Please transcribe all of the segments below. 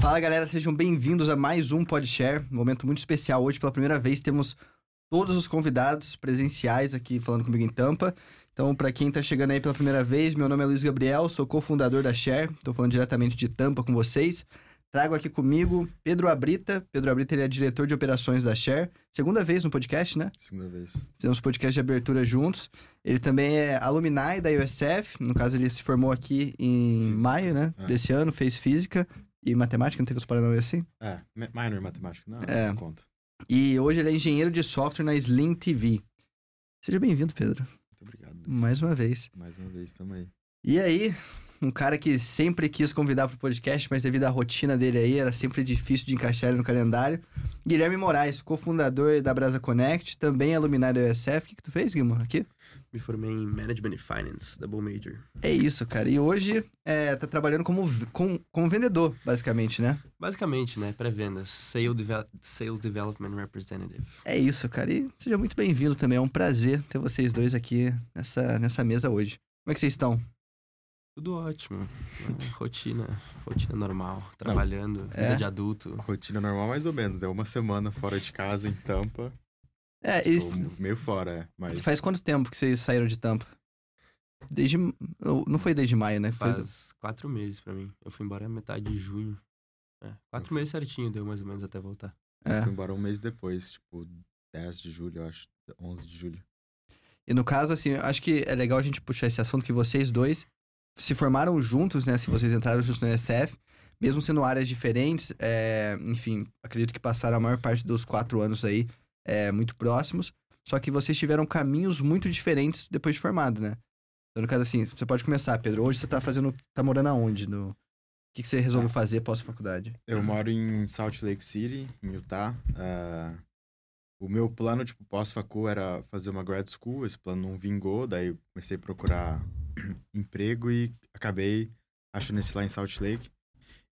Fala galera, sejam bem-vindos a mais um Podshare. Um momento muito especial. Hoje, pela primeira vez, temos todos os convidados presenciais aqui falando comigo em Tampa. Então, para quem tá chegando aí pela primeira vez, meu nome é Luiz Gabriel, sou cofundador da Share. Estou falando diretamente de Tampa com vocês. Trago aqui comigo Pedro Abrita. Pedro Abrita ele é diretor de operações da Share. Segunda vez no podcast, né? Segunda vez. Fizemos podcast de abertura juntos. Ele também é alumni da USF. No caso, ele se formou aqui em maio, né? É. Desse ano, fez física e matemática, não teve os paranauê assim? É, mi- minor em matemática, não, É. não conta. E hoje ele é engenheiro de software na Slim TV. Seja bem-vindo, Pedro. Muito obrigado. Mais uma vez. Mais uma vez também. E aí, um cara que sempre quis convidar pro podcast, mas devido à rotina dele aí, era sempre difícil de encaixar ele no calendário. Guilherme Moraes, cofundador da Brasa Connect, também alumni da USF. O que, que tu fez, Guilherme, aqui? Me formei em Management e Finance, Double Major. É isso, cara. E hoje é, tá trabalhando como, com, como vendedor, basicamente, né? Basicamente, né? Pré-vendas. Sales, Sales Development Representative. É isso, cara. E seja muito bem-vindo também. É um prazer ter vocês dois aqui nessa, nessa mesa hoje. Como é que vocês estão? Tudo ótimo. né? Rotina. Rotina normal. Trabalhando. Vida É. de adulto. Rotina normal mais ou menos, né? Uma semana fora de casa em Tampa. É, e Tô meio fora, é. Mas faz quanto tempo que vocês saíram de Tampa? Desde. Não foi desde maio, né? Foi, Faz quatro meses pra mim. Eu fui embora metade de junho. É, quatro meses certinho deu mais ou menos até voltar. é. fui embora um mês depois, tipo, 10 de julho, eu acho. 11 de julho. E no caso, assim, eu acho que é legal a gente puxar esse assunto que vocês dois se formaram juntos, né? Se vocês entraram juntos no SF, mesmo sendo áreas diferentes, é, enfim, acredito que passaram a maior parte dos quatro anos aí é, muito próximos. Só que vocês tiveram caminhos muito diferentes depois de formado, né? Então, no caso, assim, você pode começar, Pedro. Hoje você tá fazendo. tá morando aonde? No... O que, que você resolveu fazer pós-faculdade? Eu moro em Salt Lake City, em Utah. Ah, o meu plano, tipo, pós-facu era fazer uma grad school. Esse plano não vingou, daí comecei a procurar emprego e acabei achando esse lá em Salt Lake.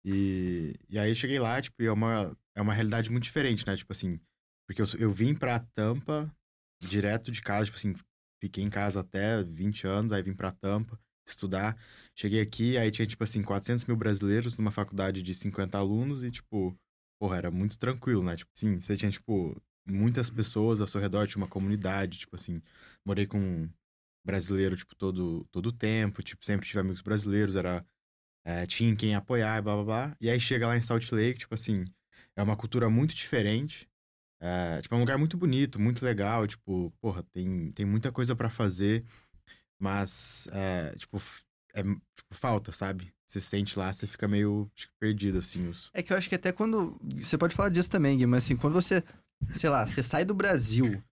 E, e aí cheguei lá, tipo, é uma, é uma realidade muito diferente, né? Tipo assim, porque eu, eu vim pra Tampa direto de casa, tipo assim, fiquei em casa até 20 anos, aí vim pra Tampa estudar. Cheguei aqui, aí tinha, tipo assim, 400 mil brasileiros numa faculdade de 50 alunos e, tipo, porra, era muito tranquilo, né? Tipo, sim, você tinha, tipo, muitas pessoas ao seu redor, tinha uma comunidade, tipo assim, morei com brasileiro, tipo, todo todo tempo, tipo, sempre tive amigos brasileiros, era... é, tinha quem apoiar, e blá, blá, blá. E aí chega lá em Salt Lake, tipo assim, é uma cultura muito diferente, é, tipo, é um lugar muito bonito, muito legal, tipo, porra, tem, tem muita coisa pra fazer, mas, é, tipo, é, tipo, falta, sabe? Você sente lá, você fica meio perdido, assim, os... É que eu acho que até quando. Você pode falar disso também, Gui, mas assim, quando você. Sei lá, você sai do Brasil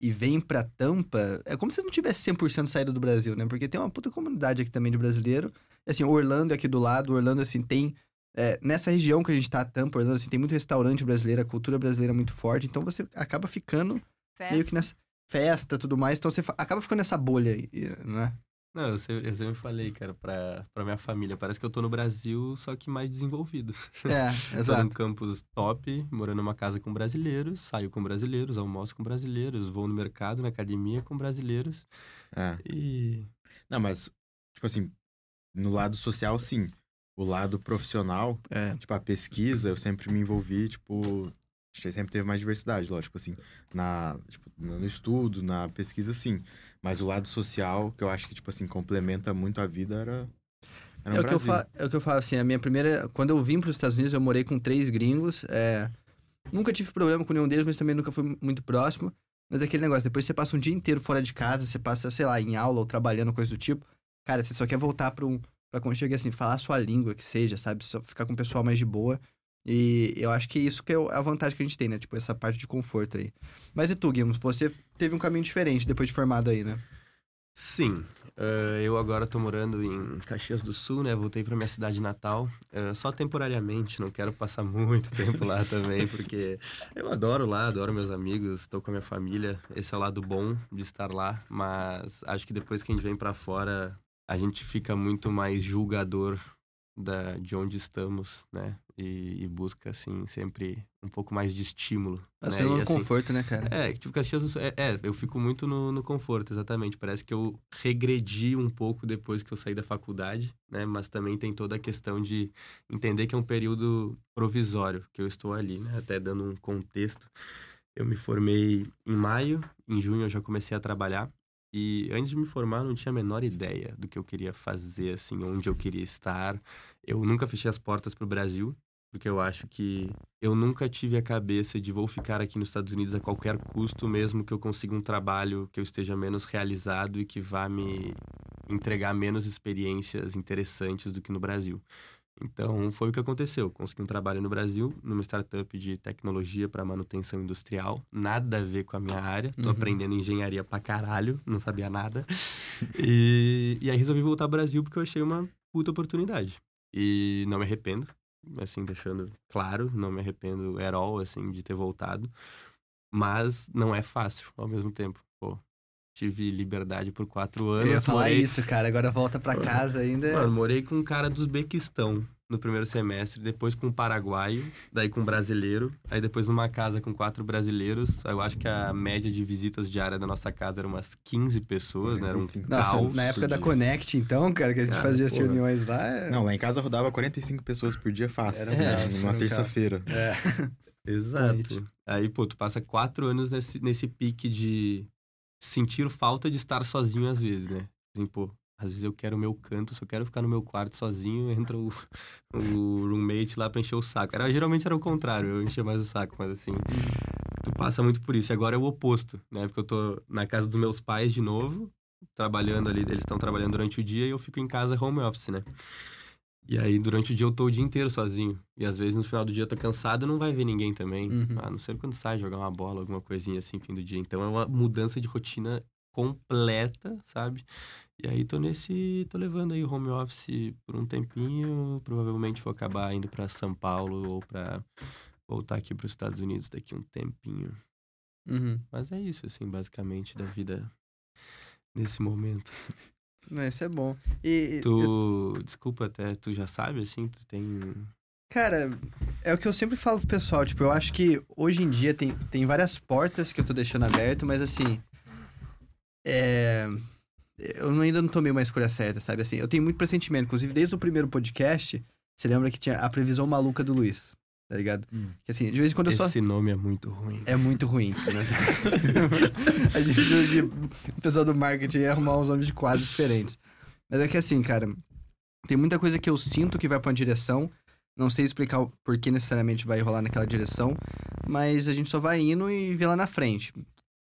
e vem pra Tampa, é como se você não tivesse 100% saído do Brasil, né? Porque tem uma puta comunidade aqui também de brasileiro. Assim, Orlando é aqui do lado, Orlando, assim, tem. é, nessa região que a gente tá, Tampa, Orlando, assim, tem muito restaurante brasileiro, a cultura brasileira é muito forte, então você acaba ficando Festa. meio que nessa festa e tudo mais, então você acaba ficando nessa bolha aí, né? Não, eu sempre, eu sempre falei, cara, pra, pra minha família. Parece que eu tô no Brasil, só que mais desenvolvido. É, Tô num exato. campus top, morando numa casa com brasileiros, saio com brasileiros, almoço com brasileiros, vou no mercado, na academia com brasileiros. É. E. Não, mas, tipo assim, no lado social, sim. O lado profissional, É. tipo, a pesquisa, eu sempre me envolvi, tipo... Sempre teve mais diversidade, lógico, assim. Na, tipo, no estudo, na pesquisa, sim. Mas o lado social, que eu acho que, tipo assim, complementa muito a vida, era... Era É o, que eu falo, é o que eu falo, assim, a minha primeira... Quando eu vim para os Estados Unidos, eu morei com três gringos, é... Nunca tive problema com nenhum deles, mas também nunca fui muito próximo. Mas é aquele negócio, depois você passa um dia inteiro fora de casa, você passa, sei lá, em aula ou trabalhando, coisa do tipo. Cara, você só quer voltar para um... Pra quando chega assim, falar a sua língua, que seja, sabe? Só ficar com o pessoal mais de boa. E eu acho que isso que é a vantagem que a gente tem, né? Tipo, essa parte de conforto aí. Mas e tu, Guilherme? Você teve um caminho diferente depois de formado aí, né? Sim, eh, eu agora tô morando em Caxias do Sul, né? Voltei pra minha cidade natal, eh, só temporariamente, não quero passar muito tempo lá também, porque eu adoro lá, adoro meus amigos, tô com a minha família, esse é o lado bom de estar lá, mas acho que depois que a gente vem pra fora, a gente fica muito mais julgador da, de onde estamos, né? E, e busca, assim, sempre um pouco mais de estímulo. Tá né? sendo E, um assim, conforto, né, cara? É, tipo, Caxias. É, é, eu fico muito no, no conforto, exatamente. Parece que eu regredi um pouco depois que eu saí da faculdade, né? Mas também tem toda a questão de entender que é um período provisório que eu estou ali, né? Até dando um contexto. Eu me formei em maio, em junho eu já comecei a trabalhar. E antes de me formar, eu não tinha a menor ideia do que eu queria fazer, assim, onde eu queria estar. Eu nunca fechei as portas para o Brasil, porque eu acho que eu nunca tive a cabeça de vou ficar aqui nos Estados Unidos a qualquer custo, mesmo que eu consiga um trabalho que eu esteja menos realizado e que vá me entregar menos experiências interessantes do que no Brasil. Então, foi o que aconteceu. Consegui um trabalho no Brasil, numa startup de tecnologia para manutenção industrial. Nada a ver com a minha área. Tô Uhum. aprendendo engenharia pra caralho, não sabia nada. E, e aí resolvi voltar ao Brasil porque eu achei uma puta oportunidade. E não me arrependo, assim, deixando claro, não me arrependo at all, assim, de ter voltado. Mas não é fácil ao mesmo tempo. Pô, tive liberdade por quatro anos. Eu ia falar morei- isso, cara. Agora volta pra casa ainda. Mano, morei com um cara do Uzbequistão no primeiro semestre, depois com um paraguaio, daí com um brasileiro, aí depois numa casa com quatro brasileiros. Eu acho que a média de visitas diária da nossa casa era umas 15 pessoas, né? Era um 45. Nossa, caos. na época da dia. Connect, então, cara, que a gente Cara, fazia as reuniões lá. é- Não, lá em casa rodava 45 pessoas por dia fácil, Era assim, né, era numa um terça-feira. É. Exato. Aí, pô, tu passa quatro anos nesse, nesse pique de sentir falta de estar sozinho às vezes, né? Assim, pô, às vezes eu quero o meu canto, só quero ficar no meu quarto sozinho, entra o, o roommate lá pra encher o saco. Era, geralmente era o contrário, eu enchia mais o saco, mas assim, tu passa muito por isso. E agora é o oposto, né? Porque eu tô na casa dos meus pais de novo, trabalhando ali, eles estão trabalhando durante o dia e eu fico em casa home office, né? E aí, durante o dia, eu tô o dia inteiro sozinho. E às vezes, no final do dia, eu tô cansado e não vai ver ninguém também. Uhum. A não ser quando sai jogar uma bola, alguma coisinha assim, fim do dia. Então, é uma mudança de rotina completa, sabe? E aí, tô nesse... Tô levando aí home office por um tempinho. Provavelmente vou acabar indo pra São Paulo ou pra voltar aqui pros Estados Unidos daqui um tempinho. Uhum. Mas é isso, assim, basicamente, da vida nesse momento. Isso é bom. E, Tu... Desculpa até, tu já sabe, assim, tu tem... Cara, é o que eu sempre falo pro pessoal, tipo, eu acho que hoje em dia tem, tem várias portas que eu tô deixando aberto, mas assim. É. Eu ainda não tomei uma escolha certa, sabe? Assim, eu tenho muito pressentimento. Inclusive, desde o primeiro podcast, você lembra que tinha a previsão maluca do Luiz, tá ligado? Hum. Que assim, de vez em quando eu só. Esse nome é muito ruim. É muito ruim, né? a gente precisa de. O pessoal do marketing ia arrumar uns nomes de quadros diferentes. Mas é que assim, cara, tem muita coisa que eu sinto que vai pra uma direção. Não sei explicar o porquê necessariamente vai rolar naquela direção, mas a gente só vai indo e vê lá na frente.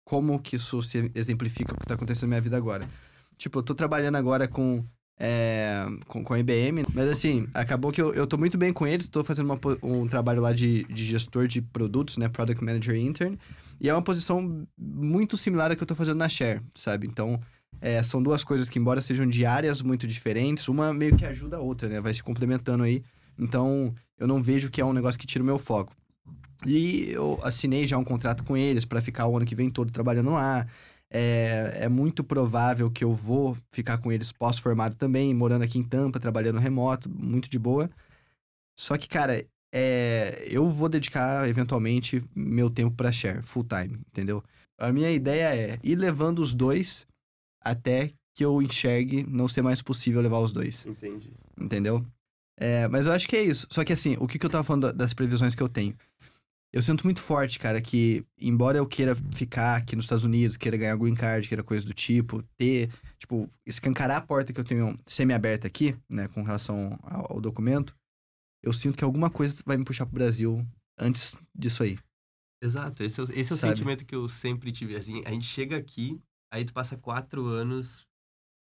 Como que isso se exemplifica o que tá acontecendo na minha vida agora. Tipo, eu tô trabalhando agora com. é, com, com a IBM, mas assim, acabou que eu, eu tô muito bem com eles, tô fazendo uma um trabalho lá de, de gestor de produtos, né, Product Manager Intern, e é uma posição muito similar à que eu tô fazendo na Share, sabe? Então, é, são duas coisas que, embora sejam de áreas muito diferentes, uma meio que ajuda a outra, né? Vai se complementando aí. Então, eu não vejo que é um negócio que tira o meu foco. E eu assinei já um contrato com eles para ficar o ano que vem todo trabalhando lá. É, é muito provável que eu vou ficar com eles pós-formado também, morando aqui em Tampa, trabalhando remoto, muito de boa. Só que, cara, é, eu vou dedicar eventualmente meu tempo pra share, full time, entendeu? A minha ideia é ir levando os dois até que eu enxergue não ser mais possível levar os dois, Entendi. entendeu? É, mas eu acho que é isso. Só que assim, o que, que eu tava falando da- das previsões que eu tenho? Eu sinto muito forte, cara, que embora eu queira ficar aqui nos Estados Unidos, queira ganhar green card, queira coisa do tipo, ter, tipo, escancarar a porta que eu tenho semi-aberta aqui, né, com relação ao, ao documento, eu sinto que alguma coisa vai me puxar pro Brasil antes disso aí. Exato, esse é, o- esse é o sentimento que eu sempre tive. Assim, a gente chega aqui, aí tu passa quatro anos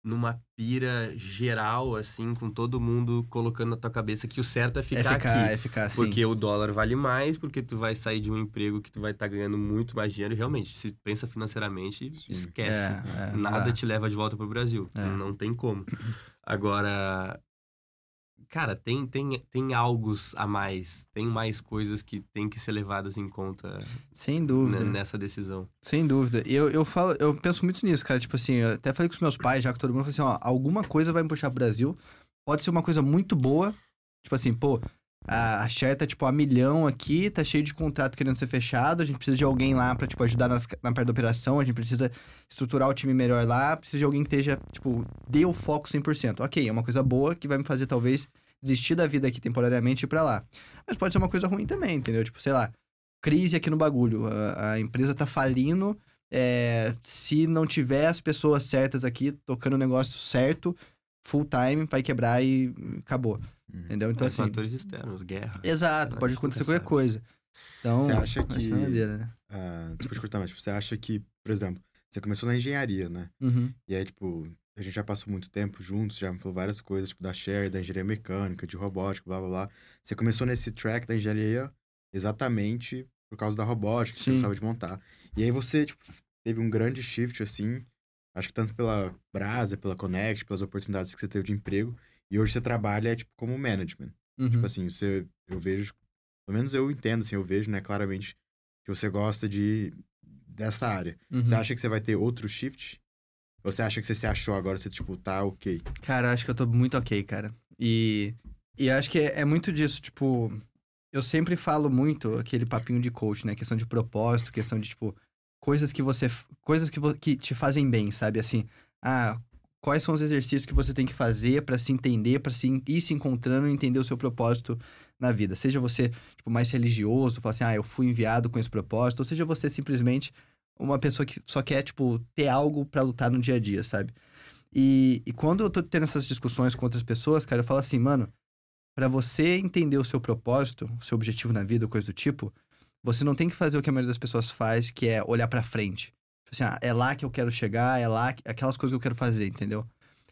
numa pira geral, assim, com todo mundo colocando na tua cabeça que o certo é ficar, é ficar, aqui. é ficar assim. Porque o dólar vale mais, porque tu vai sair de um emprego que tu vai estar ganhando muito mais dinheiro. Realmente, se pensa financeiramente, Sim. esquece. É, é, Nada dá. te leva de volta pro Brasil. É. Não tem como. Agora, cara, tem, tem, tem algos a mais. Tem mais coisas que tem que ser levadas em conta Sem dúvida. nessa decisão. Sem dúvida. Eu, eu falo, eu penso muito nisso, cara. Tipo assim, eu até falei com os meus pais, já que todo mundo falou assim, ó, alguma coisa vai me puxar pro Brasil. Pode ser uma coisa muito boa. Tipo assim, pô, a, a share tá, tipo, a milhão aqui, tá cheio de contrato querendo ser fechado, a gente precisa de alguém lá pra, tipo, ajudar nas, na parte da operação, a gente precisa estruturar o time melhor lá, precisa de alguém que esteja, tipo, dê o foco 100%. Ok, é uma coisa boa que vai me fazer, talvez, desistir da vida aqui temporariamente e ir pra lá. Mas pode ser uma coisa ruim também, entendeu? Tipo, sei lá, crise aqui no bagulho, a, a empresa tá falindo, é, se não tiver as pessoas certas aqui tocando o negócio certo, full time, vai quebrar e acabou. Uhum. Entendeu? Então, É, assim. fatores externos, guerra. Exato, pode acontecer qualquer coisa. Então, Você acha vai que- doideira, né? Ah, desculpa te cortar, mas tipo, você acha que, por exemplo, você começou na engenharia, né? Uhum. E aí, tipo, a gente já passou muito tempo juntos, já me falou várias coisas, tipo, da share, da engenharia mecânica, de robótica, blá blá blá. Você começou nesse track da engenharia exatamente por causa da robótica, que você Sim. gostava de montar. E aí você, tipo, teve um grande shift, assim, acho que tanto pela Brasa, pela Connect, pelas oportunidades que você teve de emprego. E hoje você trabalha, tipo, como management. Uhum. Tipo assim, você, eu vejo, pelo menos eu entendo, assim, eu vejo, né, claramente que você gosta de, dessa área. Uhum. Você acha que você vai ter outro shift? Você acha que você se achou agora, você, tipo, tá ok? Cara, acho que eu tô muito ok, cara. E, e acho que é, é muito disso, tipo... Eu sempre falo muito aquele papinho de coach, né? Questão de propósito, questão de, tipo... Coisas que você... Coisas que, que te fazem bem, sabe? Assim, ah... Quais são os exercícios que você tem que fazer pra se entender, pra se, ir se encontrando e entender o seu propósito na vida? Seja você, tipo, mais religioso, falar assim, ah, eu fui enviado com esse propósito, ou seja você simplesmente uma pessoa que só quer, tipo, ter algo pra lutar no dia a dia, sabe? E, e quando eu tô tendo essas discussões com outras pessoas, cara, eu falo assim, mano, pra você entender o seu propósito, o seu objetivo na vida, coisa do tipo, você não tem que fazer o que a maioria das pessoas faz, que é olhar pra frente. Tipo assim, ah, é lá que eu quero chegar, é lá, que- aquelas coisas que eu quero fazer, entendeu?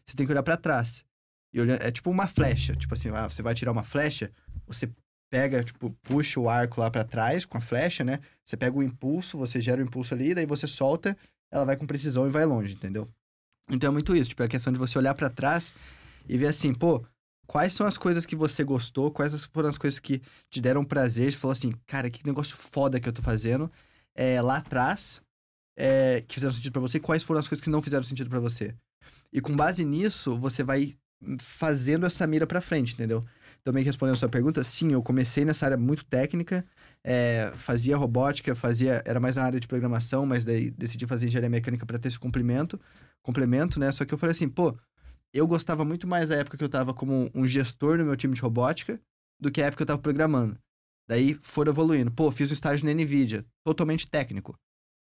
Você tem que olhar pra trás. E olhar, é tipo uma flecha, tipo assim, ah, você vai tirar uma flecha, você pega, tipo, puxa o arco lá pra trás com a flecha, né? Você pega o impulso, você gera o impulso ali, daí você solta, ela vai com precisão e vai longe, entendeu? Então é muito isso, tipo, é a questão de você olhar pra trás e ver assim, pô, quais são as coisas que você gostou, quais foram as coisas que te deram prazer, você falou assim, cara, que negócio foda que eu tô fazendo é, lá atrás, é, que fizeram sentido pra você, e quais foram as coisas que não fizeram sentido pra você. E com base nisso, você vai fazendo essa mira pra frente, entendeu? Também respondendo a sua pergunta, sim, eu comecei nessa área muito técnica, é, fazia robótica, fazia, era mais na área de programação, mas daí decidi fazer engenharia mecânica pra ter esse complemento, complemento, né? Só que eu falei assim, pô, eu gostava muito mais da época que eu tava como um gestor no meu time de robótica do que a época que eu tava programando. Daí foram evoluindo. Pô, fiz um estágio na NVIDIA, totalmente técnico.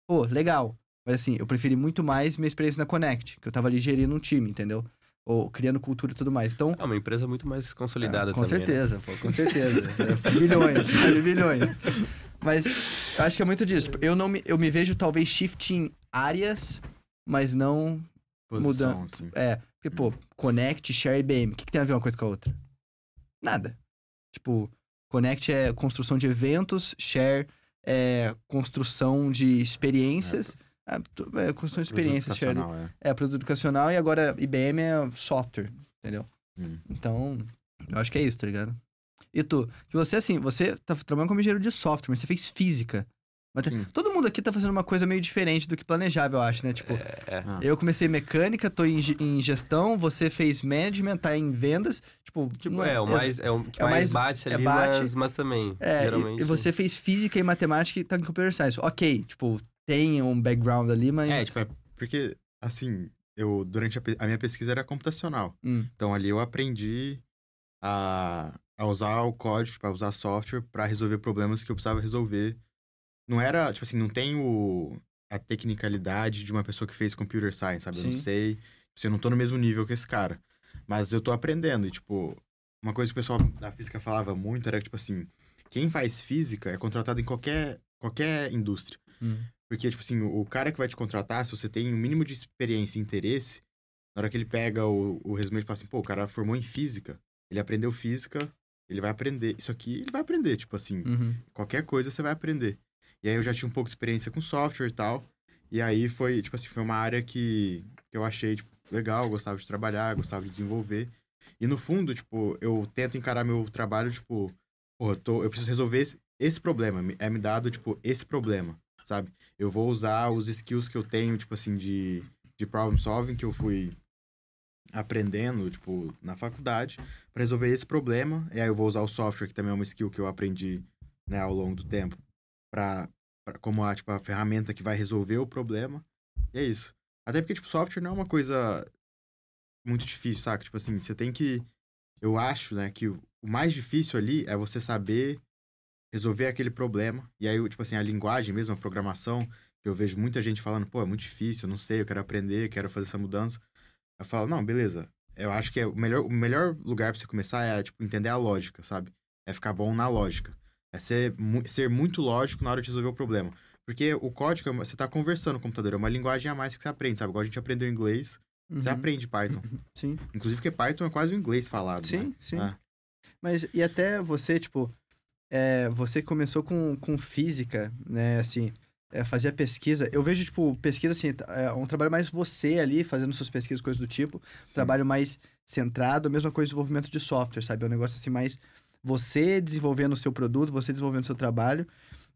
Pô, legal. Mas assim, eu preferi muito mais minha experiência na Connect, que eu tava ali gerindo um time, entendeu? Ou criando cultura e tudo mais. Então, É uma empresa muito mais consolidada é, com também. né? certeza, pô, com certeza. É, bilhões, sabe? Bilhões. Mas eu acho que é muito disso. Tipo, eu não me, eu me vejo talvez shifting áreas, mas não. Posição, Muda- assim. É, porque, pô, Connect, Share e IBM. O que, que tem a ver uma coisa com a outra? Nada. Tipo, Connect é construção de eventos, Share é construção de experiências. É, tu- é construção de Educacional, é. é produto educacional e agora IBM é software, entendeu? Hum. Então, eu acho que é isso, tá ligado? E tu, que você, assim, você tá trabalhando como engenheiro de software, mas você fez física. Mas Sim. todo mundo aqui tá fazendo uma coisa meio diferente do que planejava, eu acho, né? Tipo, É, Ah. eu comecei mecânica, tô em, em gestão, você fez management, tá em vendas. Tipo, Tipo, não é, o mais, é o que é mais, mais- bate é ali, bate. Mas, mas também, É, e- geralmente... e, você fez física e matemática e tá em computer science. Ok, tipo, tem um background ali, mas. É, tipo, é porque, assim, eu, durante a, a minha pesquisa era computacional. Hum, Então ali eu aprendi a, a usar o código, para usar software para resolver problemas que eu precisava resolver. Não era, tipo assim, não tem o, a tecnicalidade de uma pessoa que fez computer science, sabe? Eu não Sim. sei, assim, eu não tô no mesmo nível que esse cara. Mas eu tô aprendendo e, tipo, uma coisa que o pessoal da física falava muito era que, tipo assim, quem faz física é contratado em qualquer, qualquer indústria. hum. Porque, tipo assim, o o cara que vai te contratar, se você tem um mínimo de experiência e interesse, na hora que ele pega o, o resumo, ele fala assim, pô, o cara formou em física, ele aprendeu física, ele vai aprender. Isso aqui ele vai aprender, tipo assim, Uhum. qualquer coisa você vai aprender. E aí eu já tinha um pouco de experiência com software e tal. E aí foi, tipo assim, foi uma área que, que eu achei, tipo, legal, gostava de trabalhar, gostava de desenvolver. E no fundo, tipo, eu tento encarar meu trabalho, tipo, pô, eu, tô, eu preciso resolver esse, esse problema. É me dado, tipo, esse problema, sabe? Eu vou usar os skills que eu tenho, tipo assim, de, de problem solving, que eu fui aprendendo, tipo, na faculdade, para resolver esse problema. E aí eu vou usar o software, que também é uma skill que eu aprendi, né, ao longo do tempo, para como a, tipo, a ferramenta que vai resolver o problema. E é isso. Até porque, tipo, software não é uma coisa muito difícil, saca? Tipo assim, você tem que. Eu acho, né, que o mais difícil ali é você saber resolver aquele problema. E aí, tipo assim, a linguagem mesmo, a programação, que eu vejo muita gente falando, pô, é muito difícil, eu não sei, eu quero aprender, quero fazer essa mudança. Eu falo, não, beleza. Eu acho que é o melhor, o melhor lugar pra você começar é, tipo, entender a lógica, sabe? É ficar bom na lógica. É ser, ser muito lógico na hora de resolver o problema. Porque o código, é você tá conversando com o computador, é uma linguagem a mais que você aprende, sabe? Igual a gente aprendeu inglês, uhum. você aprende Python. Sim. Inclusive porque Python é quase o inglês falado, Sim, né? sim. É. Mas, e até você, tipo, é, você começou com, com física, né, assim, é, fazia pesquisa. Eu vejo, tipo, pesquisa, assim, é um trabalho mais você ali, fazendo suas pesquisas, coisas do tipo. Sim. Trabalho mais centrado, mesma coisa desenvolvimento de software, sabe? É um negócio, assim, mais você desenvolvendo o seu produto, você desenvolvendo o seu trabalho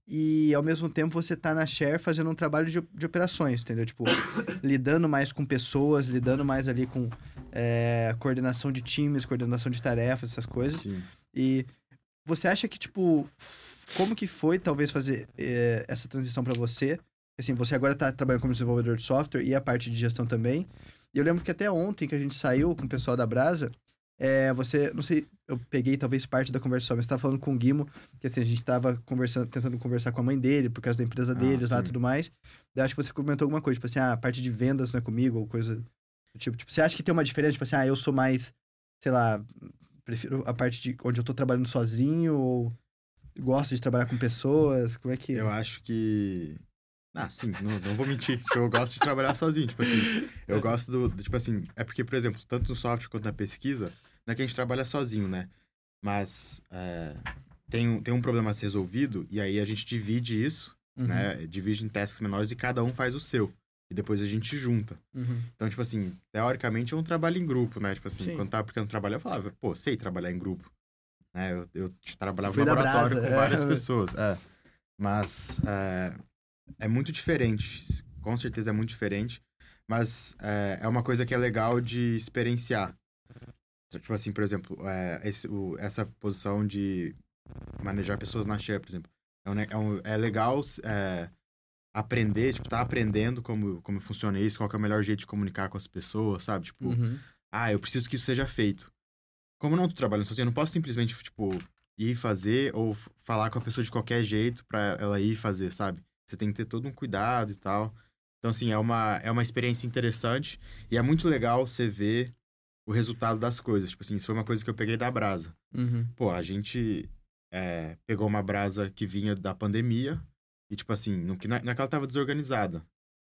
e ao mesmo tempo você tá na share fazendo um trabalho de, de operações, entendeu? Tipo, lidando mais com pessoas, lidando mais ali com é, coordenação de times, coordenação de tarefas, essas coisas. Sim. E você acha que, tipo, como que foi talvez fazer é, essa transição para você? Assim, você agora tá trabalhando como desenvolvedor de software e a parte de gestão também. E eu lembro que até ontem que a gente saiu com o pessoal da Brasa, é, você, não sei, eu peguei talvez parte da conversa, mas você tava falando com o Guimo, que assim, a gente tava conversando, tentando conversar com a mãe dele, por causa da empresa ah, deles ah, lá e tudo mais. Daí acho que você comentou alguma coisa, tipo assim, ah, a parte de vendas não é comigo, ou coisa do tipo. Tipo, você acha que tem uma diferença, tipo assim, ah, eu sou mais, sei lá, prefiro a parte de onde eu tô trabalhando sozinho, ou gosto de trabalhar com pessoas, como é que... Eu acho que... Ah, sim, não, não vou mentir. Tipo, eu gosto de trabalhar sozinho. Tipo assim, eu gosto do, do, Tipo assim, é porque, por exemplo, tanto no software quanto na pesquisa, não é que a gente trabalha sozinho, né? Mas é, tem, um, tem um problema a ser resolvido e aí a gente divide isso, uhum. né? Divide em tasks menores e cada um faz o seu. E depois a gente junta. Uhum. Então, tipo assim, teoricamente é um trabalho em grupo, né? Tipo assim, Sim. quando tava aplicando trabalho, eu falava, pô, sei trabalhar em grupo. Né? Eu, eu trabalhava no laboratório brasa, com é. várias pessoas. É. Mas é, é muito diferente. Com certeza é muito diferente. Mas é, é uma coisa que é legal de experienciar. Tipo assim, por exemplo, é, esse, o, essa posição de manejar pessoas na share, por exemplo. É, um, é, um, é legal é, aprender, tipo, tá aprendendo como, como funciona isso, qual é o melhor jeito de comunicar com as pessoas, sabe? Tipo, uhum. ah, eu preciso que isso seja feito. Como eu não tô trabalhando sozinho, eu não posso simplesmente, tipo, ir fazer ou falar com a pessoa de qualquer jeito para ela ir fazer, sabe? Você tem que ter todo um cuidado e tal. Então, assim, é uma, é uma experiência interessante e é muito legal você ver o resultado das coisas. Tipo assim, isso foi uma coisa que eu peguei da brasa. Uhum. Pô, a gente é, pegou uma brasa que vinha da pandemia e, tipo assim, não, não é que ela tava desorganizada,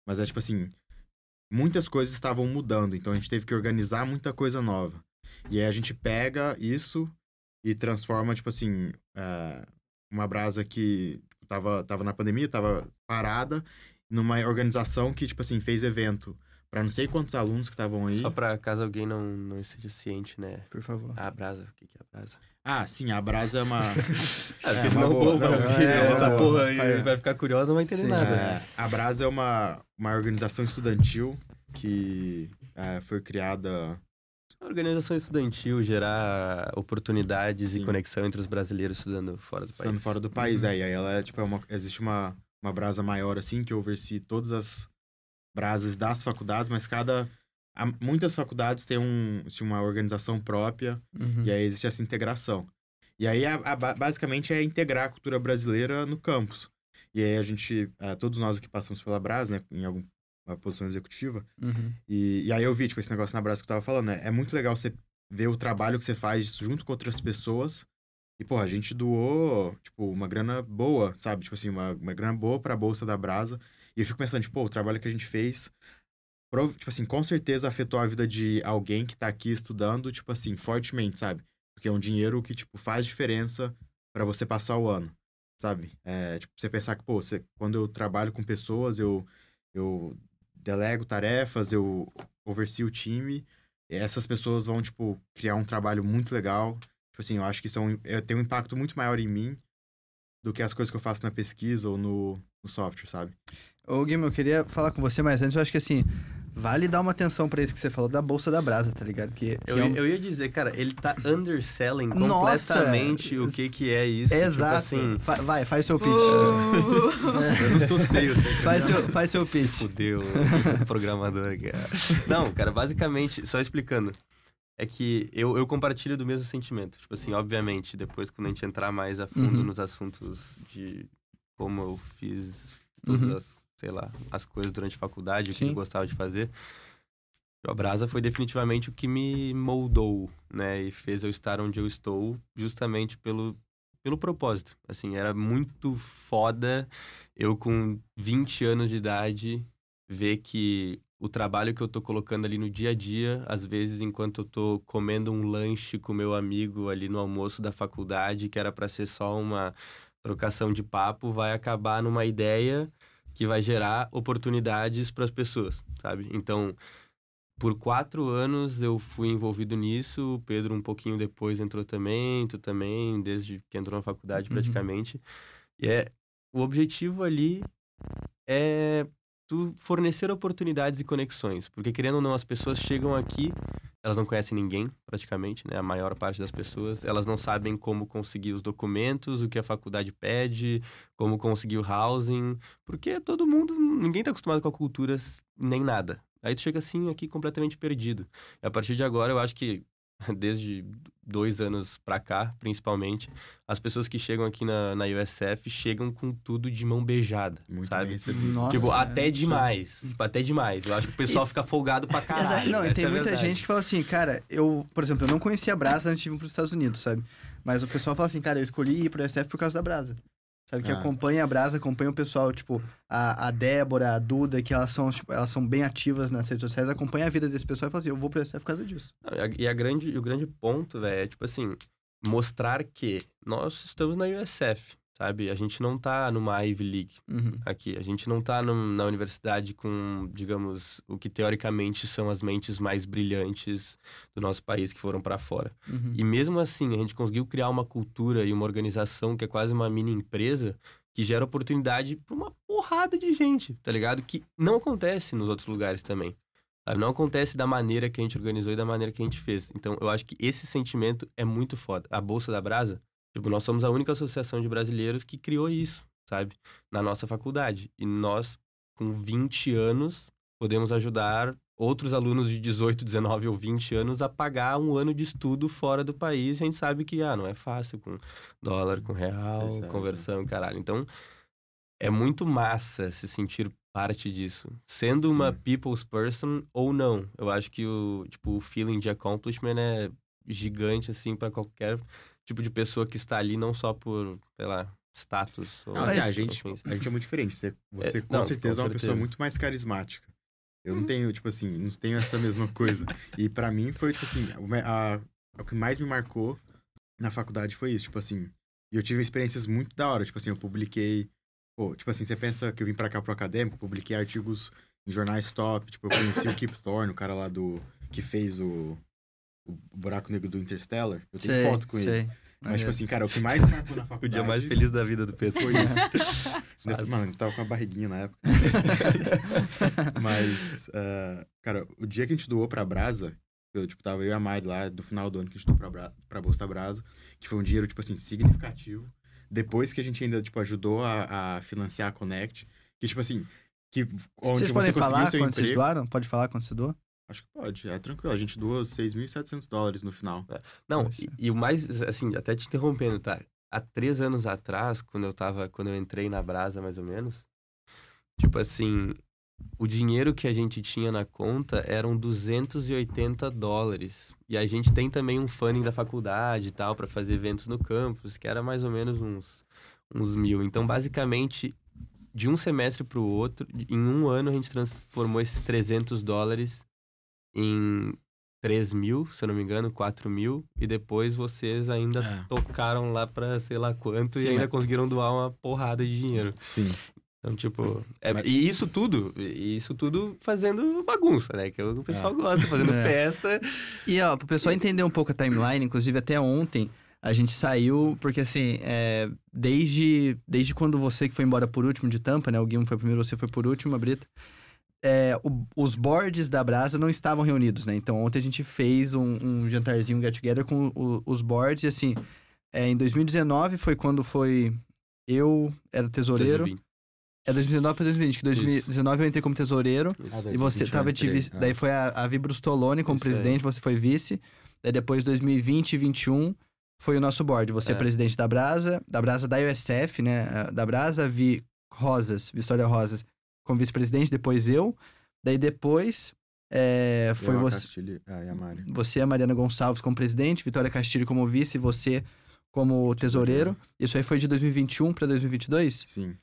mas é tipo assim, muitas coisas estavam mudando, então a gente teve que organizar muita coisa nova. E aí a gente pega isso e transforma, tipo assim, é, uma brasa que tipo, tava, tava na pandemia, tava parada, numa organização que, tipo assim, fez evento para não sei quantos alunos que estavam aí. Só para caso alguém não, não esteja ciente, né? Por favor. A brasa, o que, que é a brasa? Ah, sim, a brasa é uma. é, é, senão o povo vai é, essa porra aí vai ficar curiosa, não vai entender sim, nada. É, a brasa é uma, uma organização estudantil que é, foi criada. A organização estudantil gerar oportunidades sim. e conexão entre os brasileiros estudando fora do estudando país. Estudando fora do país, uhum. é. E aí ela é, tipo, é uma, existe uma, uma brasa maior, assim, que oversee todas as brasas das faculdades, mas cada. Muitas faculdades têm um, assim, uma organização própria uhum. e aí existe essa integração. E aí, a, a, basicamente, é integrar a cultura brasileira no campus. E aí a gente, todos nós aqui passamos pela Brasa, né, em alguma posição executiva. Uhum. E, e aí eu vi, tipo, esse negócio na Brasa que eu tava falando, né? É muito legal você ver o trabalho que você faz junto com outras pessoas. E, pô, a gente doou, tipo, uma grana boa, sabe? Tipo assim, uma, uma grana boa pra bolsa da Brasa. E eu fico pensando, tipo, o trabalho que a gente fez, tipo assim, com certeza afetou a vida de alguém que tá aqui estudando, tipo assim, fortemente, sabe? Porque é um dinheiro que, tipo, faz diferença para você passar o ano, sabe? É, tipo, você pensar que, pô, você, quando eu trabalho com pessoas, eu, eu delego tarefas, eu oversee o time, essas pessoas vão, tipo, criar um trabalho muito legal. Tipo assim, eu acho que isso é um, é, tem um impacto muito maior em mim do que as coisas que eu faço na pesquisa ou no, no software, sabe? Ô, Guilherme, eu queria falar com você, mas antes eu acho que assim, vale dar uma atenção pra isso que você falou da Bolsa da Brasa, tá ligado? Que, que Eu, é um- eu ia dizer, cara, ele tá underselling Nossa! completamente o que que é isso. Exato. Tipo assim, Fa- vai, faz seu pitch. Uh, Eu não sou seio, tá? Faz seu, faz seu se pitch. fudeu, o programador, cara. Não, cara, basicamente, só explicando. É que eu, eu compartilho do mesmo sentimento. Tipo assim, obviamente, depois quando a gente entrar mais a fundo Uhum. nos assuntos de como eu fiz todas Uhum. as, sei lá, as coisas durante a faculdade, o que eu gostava de fazer. A Brasa foi definitivamente o que me moldou, né? E fez eu estar onde eu estou, justamente pelo, pelo propósito. Assim, era muito foda eu com 20 anos de idade ver que o trabalho que eu tô colocando ali no dia a dia, às vezes enquanto eu tô comendo um lanche com meu amigo ali no almoço da faculdade, que era para ser só uma trocação de papo, vai acabar numa ideia que vai gerar oportunidades para as pessoas, sabe? Então, por quatro anos eu fui envolvido nisso, o Pedro um pouquinho depois entrou também, tu também, desde que entrou na faculdade Uhum. praticamente. E é, o objetivo ali é tu fornecer oportunidades e conexões, porque querendo ou não, as pessoas chegam aqui, elas não conhecem ninguém, praticamente, né? A maior parte das pessoas, elas não sabem como conseguir os documentos, o que a faculdade pede, como conseguir o housing, porque todo mundo, ninguém tá acostumado com a cultura nem nada. Aí tu chega assim aqui completamente perdido. E a partir de agora, eu acho que desde dois anos pra cá, principalmente, as pessoas que chegam aqui na, na USF chegam com tudo de mão beijada, Muito sabe? Nossa, tipo, é até absurdo. demais. Tipo, até demais. Eu acho que o pessoal fica folgado pra Exato. caralho. Não, e tem é muita verdade. gente que fala assim, cara, eu, por exemplo, eu não conhecia a Brasa antes de ir para os Estados Unidos, sabe? Mas o pessoal fala assim, cara, eu escolhi ir para SF por causa da Brasa. Sabe, que Ah. acompanha a Brasa, acompanha o pessoal, tipo, a, a Débora, a Duda, que elas são, tipo, elas são bem ativas nas redes sociais, acompanha a vida desse pessoal e fala assim, eu vou pro SF por causa disso. Não, e a- E a grande, e o grande ponto, velho, é tipo assim, mostrar que nós estamos na USF, sabe? A gente não tá numa Ivy League Uhum. aqui. A gente não tá num- na universidade com, digamos, o que teoricamente são as mentes mais brilhantes do nosso país que foram pra fora. Uhum. E mesmo assim, a gente conseguiu criar uma cultura e uma organização que é quase uma mini empresa que gera oportunidade para uma porrada de gente, tá ligado? Que não acontece nos outros lugares também. sabe? Não acontece da maneira que a gente organizou e da maneira que a gente fez. Então, eu acho que esse sentimento é muito foda. A Bolsa da Brasa, tipo, nós somos a única associação de brasileiros que criou isso, sabe? Na nossa faculdade. E nós, com 20 anos, podemos ajudar outros alunos de 18, 19 ou 20 anos a pagar um ano de estudo fora do país. E a gente sabe que, ah, não é fácil com dólar, com real, conversão, caralho. Então, é muito massa se sentir parte disso. Sendo uma Sim. people's person ou não. Eu acho que o, tipo, o feeling de accomplishment é gigante, assim, para qualquer tipo de pessoa que está ali, não só por, sei lá, status. Ou Não, assim, a gente, a gente é muito diferente. Você, você É, com não, certeza com é uma pessoa certeza. muito mais carismática. Eu não tenho, tipo assim, não tenho essa mesma coisa. E pra mim foi, tipo assim, o, me- a- o que mais me marcou na faculdade foi isso, tipo assim. E eu tive experiências muito da hora. Tipo assim, eu publiquei. Pô, tipo assim, você pensa que eu vim pra cá pro acadêmico, publiquei artigos em jornais top. Tipo, eu conheci o Kip Thorne, o cara lá do. que fez o. O buraco negro do Interstellar. Eu tenho Sei, foto com ele. sei. Mas, tipo assim, cara, o que mais marcou na faculdade. O dia mais feliz da vida do Pedro. Foi isso. Mano, eu tava com a barriguinha na época. Mas, ah, cara, o dia que a gente doou pra Brasa, eu, tipo, tava eu e a Mari lá, do final do ano que a gente doou pra, Bra pra Bolsa Brasa, que foi um dinheiro, tipo assim, significativo. Depois que a gente ainda, tipo, ajudou a, a financiar a Connect, que, tipo assim, que onde Vocês você podem falar seu quando vocês emprego... doaram? Pode falar quando você doa? Acho que pode, é tranquilo. A gente doou 6.700 dólares no final. Não, Poxa. e, e o mais, assim, até te interrompendo, tá? Há três anos atrás, quando eu tava, quando eu entrei na Brasa, mais ou menos, tipo assim, o dinheiro que a gente tinha na conta eram 280 dólares. E a gente tem também um funding da faculdade e tal, para fazer eventos no campus, que era mais ou menos uns, uns mil. Então, basicamente, de um semestre pro outro, em um ano a gente transformou esses 300 dólares em 3 mil, se eu não me engano, 4 mil, e depois vocês ainda É. tocaram lá pra sei lá quanto Sim, e ainda mas- conseguiram doar uma porrada de dinheiro. Sim. Então, tipo, é- Mas- e isso tudo, e isso tudo fazendo bagunça, né? Que o pessoal É. gosta, fazendo É. festa. E, ó, pro pessoal entender um pouco a timeline, inclusive até ontem, a gente saiu, porque assim, é, desde, desde quando você que foi embora por último de Tampa, né? O Guilherme foi primeiro, você foi por último, a Brita. É, o- os boards da Brasa não estavam reunidos, né? Então ontem a gente fez um, um jantarzinho, um get together com o- os boards e assim, é, em 2019 foi quando foi eu era tesoureiro. 2020. É 2019 para 2020, que 2019 eu entrei como tesoureiro Isso. Ah, daí e você 2021 tava de vice. é. Daí foi a, a Vi Brustolone como Isso aí. presidente, você foi vice. Daí depois 2020 e 2021 foi o nosso board. Você é, É. presidente da Brasa, da Brasa da USF, né? Da Brasa, Vi Rosas, Vitória Rosas, como vice-presidente, depois eu. Daí depois é, foi Eu, você, Castilho, ah, e a Mari. você, a Mariana Gonçalves, como presidente, Vitória Castilho como vice, e você como tesoureiro. Isso aí foi de 2021 para 2022? Sim.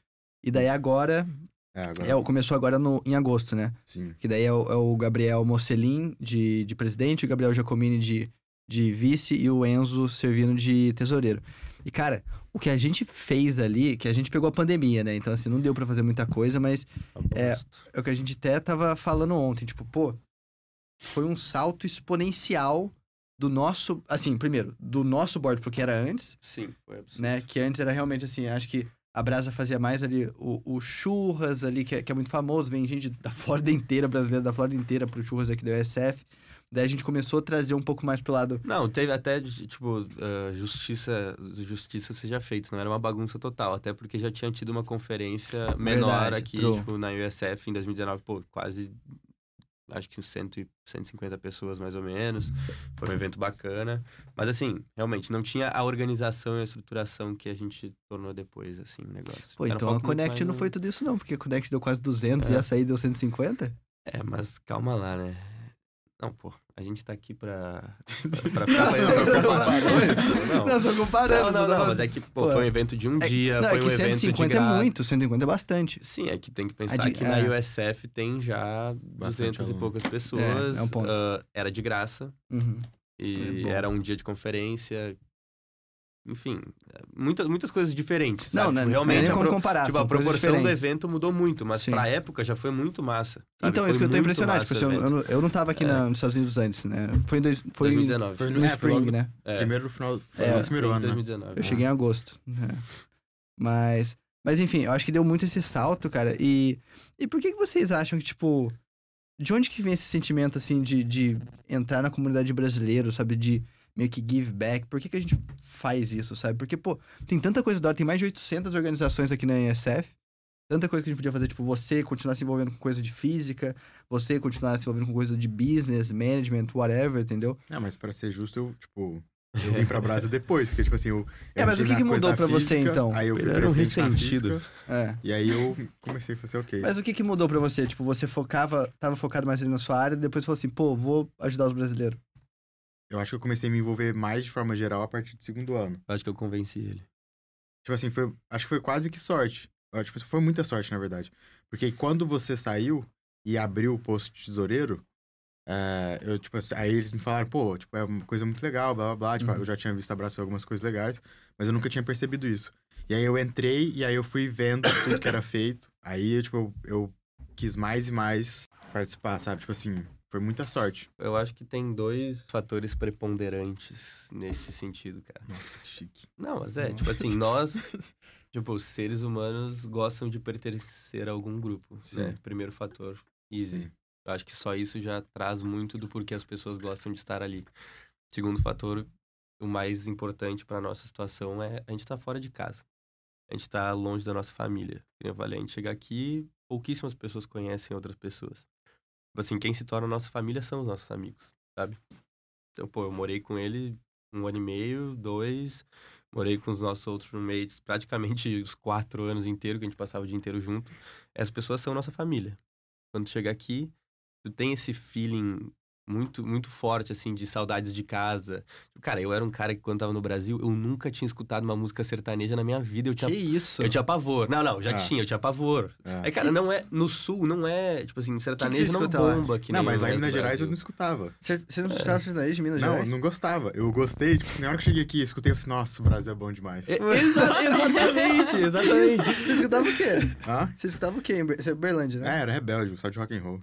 E daí agora, É, agora. é, começou agora no, em agosto, né? Sim. Que daí é o, é o Gabriel Mocelin de, de presidente, o Gabriel Giacomini de, de vice e o Enzo Servino de tesoureiro. E, cara, o que a gente fez ali, que a gente pegou a pandemia, né? Então, assim, não deu pra fazer muita coisa, mas É. É o que a gente até tava falando ontem. Tipo, pô, foi um salto exponencial do nosso. Assim, primeiro, do nosso board pro que era antes, Sim, foi absurdo. né? Que antes era realmente assim, acho que a Brasa fazia mais ali o, o churras ali, que é, que é muito famoso, vem gente da Flórida inteira, brasileira da Flórida inteira pro churras aqui do USF. Daí a gente começou a trazer um pouco mais pro lado. Não, teve até, tipo, ah, justiça, justiça seja feita, não era uma bagunça total, até porque já tinha tido uma conferência menor Verdade, aqui, true. tipo, na USF em 2019, pô, quase, acho que uns 100, e 150 pessoas mais ou menos, foi um evento bacana, mas assim, realmente, não tinha a organização e a estruturação que a gente tornou depois, assim, o negócio. Pô, um então a Connect não no- foi tudo isso não, porque a Connect deu quase 200 É. e a sair deu 150? É, mas calma lá, né? Não, pô, a gente tá aqui pra, pra, pra ficar fazendo essas comparações, não. Não, tô comparando. Não, não, não, falando- mas é que, pô, Pô, foi um evento de um É que- dia, não, foi é um que evento de 150 é muito, 150 é bastante. Sim, é que tem que pensar de- que é. na USF tem já 200 e aluno. poucas pessoas. É, é um ponto. ah, era de graça Uhum. e É era um dia de conferência. Enfim, muitas, muitas coisas diferentes. Não, né? Tipo, Realmente nem a, como pro- comparar, tipo, a proporção do evento mudou muito, mas Sim. pra época já foi muito massa. sabe? Então, Foi isso que eu tô impressionado. Tipo, assim, eu, eu, não- eu não tava aqui É. na- nos Estados Unidos antes, né? Foi em, dois, foi em- 2019. Foi no É, Spring, logo- né? É, Primeiro no final. Foi É, no primeiro ano, né? 2019. Eu né? cheguei em agosto. né? Mas, mas enfim, eu acho que deu muito esse salto, cara. E, e por que, que vocês acham que, tipo, de onde que vem esse sentimento, assim, de, de entrar na comunidade brasileira, sabe? De meio que give back. Por que, que a gente faz isso, sabe? Porque, pô, tem tanta coisa da hora, tem mais de 800 organizações aqui na ESF. Tanta coisa que a gente podia fazer, tipo, você continuar se envolvendo com coisa de física, você continuar se envolvendo com coisa de business, management, whatever, entendeu? Não, mas pra ser justo, eu, tipo, eu vim pra Brasa depois, porque, tipo assim, eu. É, mas o que que mudou pra você, física, então? Aí eu fui era um ressentido. É. E aí eu comecei a fazer, ok. Mas o que que mudou pra você? Tipo, você focava, tava focado mais ali na sua área, e depois falou assim, pô, vou ajudar os brasileiros. Eu acho que eu comecei a me envolver mais de forma geral a partir do segundo ano. Eu acho que eu convenci ele. Tipo assim, foi, acho que foi quase que sorte. Tipo, foi muita sorte, na verdade. Porque quando você saiu e abriu o posto de tesoureiro, é, eu, tipo assim, aí eles me falaram, pô, tipo, é uma coisa muito legal, blá blá blá. Tipo, Uhum. eu já tinha visto abraço algumas coisas legais, mas eu nunca tinha percebido isso. E aí eu entrei e aí eu fui vendo tudo que era feito. Aí, eu, tipo, eu, eu quis mais e mais participar, sabe? Tipo assim, foi muita sorte. Eu acho que tem dois fatores preponderantes nesse sentido, cara. Nossa, que chique. Não, mas é, tipo assim, nós, tipo, os seres humanos gostam de pertencer a algum grupo, Sim. né? Primeiro fator, easy. Sim. Eu acho que só isso já traz muito do porquê as pessoas gostam de estar ali. Segundo fator, o mais importante pra nossa situação é a gente tá fora de casa. A gente tá longe da nossa família. Eu falei, a gente chega aqui, pouquíssimas pessoas conhecem outras pessoas. Tipo assim, quem se torna nossa família são os nossos amigos, sabe? Então, pô, eu morei com ele um ano e meio, dois. Morei com os nossos outros roommates praticamente os quatro anos inteiros, que a gente passava o dia inteiro junto. Essas pessoas são nossa família. Quando tu chega aqui, tu tem esse feeling muito, muito forte, assim, de saudades de casa. Cara, eu era um cara que quando tava no Brasil, eu nunca tinha escutado uma música sertaneja na minha vida. Eu tinha, Que isso? eu tinha pavor. Não, não, já Ah. tinha, eu tinha pavor. É. É, cara, não é. No sul, não é. Tipo assim, sertanejo você não escuta lá? bomba aqui não, mas lá em Minas Gerais eu não não escutava. Você, não escutava sertanejo de Minas Não, Gerais? eu não gostava. Eu gostei, tipo, assim, na hora que eu cheguei aqui, eu escutei, eu falei, nossa, o Brasil é bom demais. exatamente, exatamente. Você escutava o quê? Hã? Você escutava o quê? em Você é Berlândia, É, né? era rebelde, gostava de rock and roll.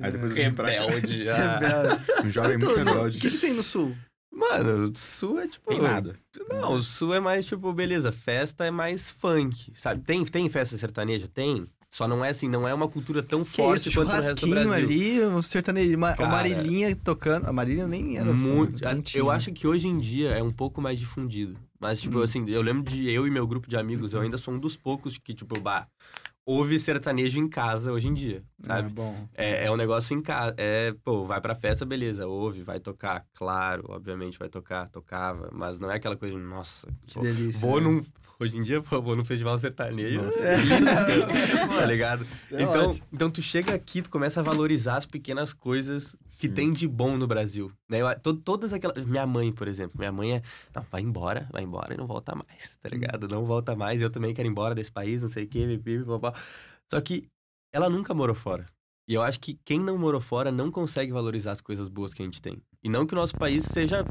Aí depois eu É. vim pra cá. Rebelde. ah. Rebelde. Um jovem muito no- O rebelde. que, que tem no sul? Mano, o sul é tipo. Tem nada. Não, o sul é mais tipo, beleza, festa é mais funk, sabe? Tem, tem festa sertaneja? Tem. Só não é assim, não é uma cultura tão Que forte isso, quanto o resto do churrasquinho Brasil. ali, um sertanejo, uma, Cara, uma Marilinha tocando. A Marilinha nem era. Muito, tinha. eu acho que hoje em dia é um pouco mais difundido. Mas, tipo, Hum. assim, eu lembro de eu e meu grupo de amigos, eu ainda sou um dos poucos que, tipo, bah, ouve sertanejo em casa hoje em dia, Ah, sabe? bom. É, é um negócio em casa. É, pô, vai pra festa, beleza, ouve, vai tocar, claro, obviamente vai tocar, tocava, mas não é aquela coisa de, nossa, Que pô, delícia. vou né? num. Hoje em dia, pô, vou num festival sertanejo. Nossa. delícia, tá ligado? É então, ótimo. então, tu chega aqui, tu começa a valorizar as pequenas coisas que Sim. tem de bom no Brasil. Né? Eu- to- todas aquelas. Minha mãe, por exemplo. Minha mãe é. Não, vai embora, vai embora e não volta mais, tá ligado? Não volta mais. Eu também quero ir embora desse país, não sei o quê, pipi, papá. Só que ela nunca morou fora. E eu acho que quem não morou fora não consegue valorizar as coisas boas que a gente tem. E não que o nosso país seja,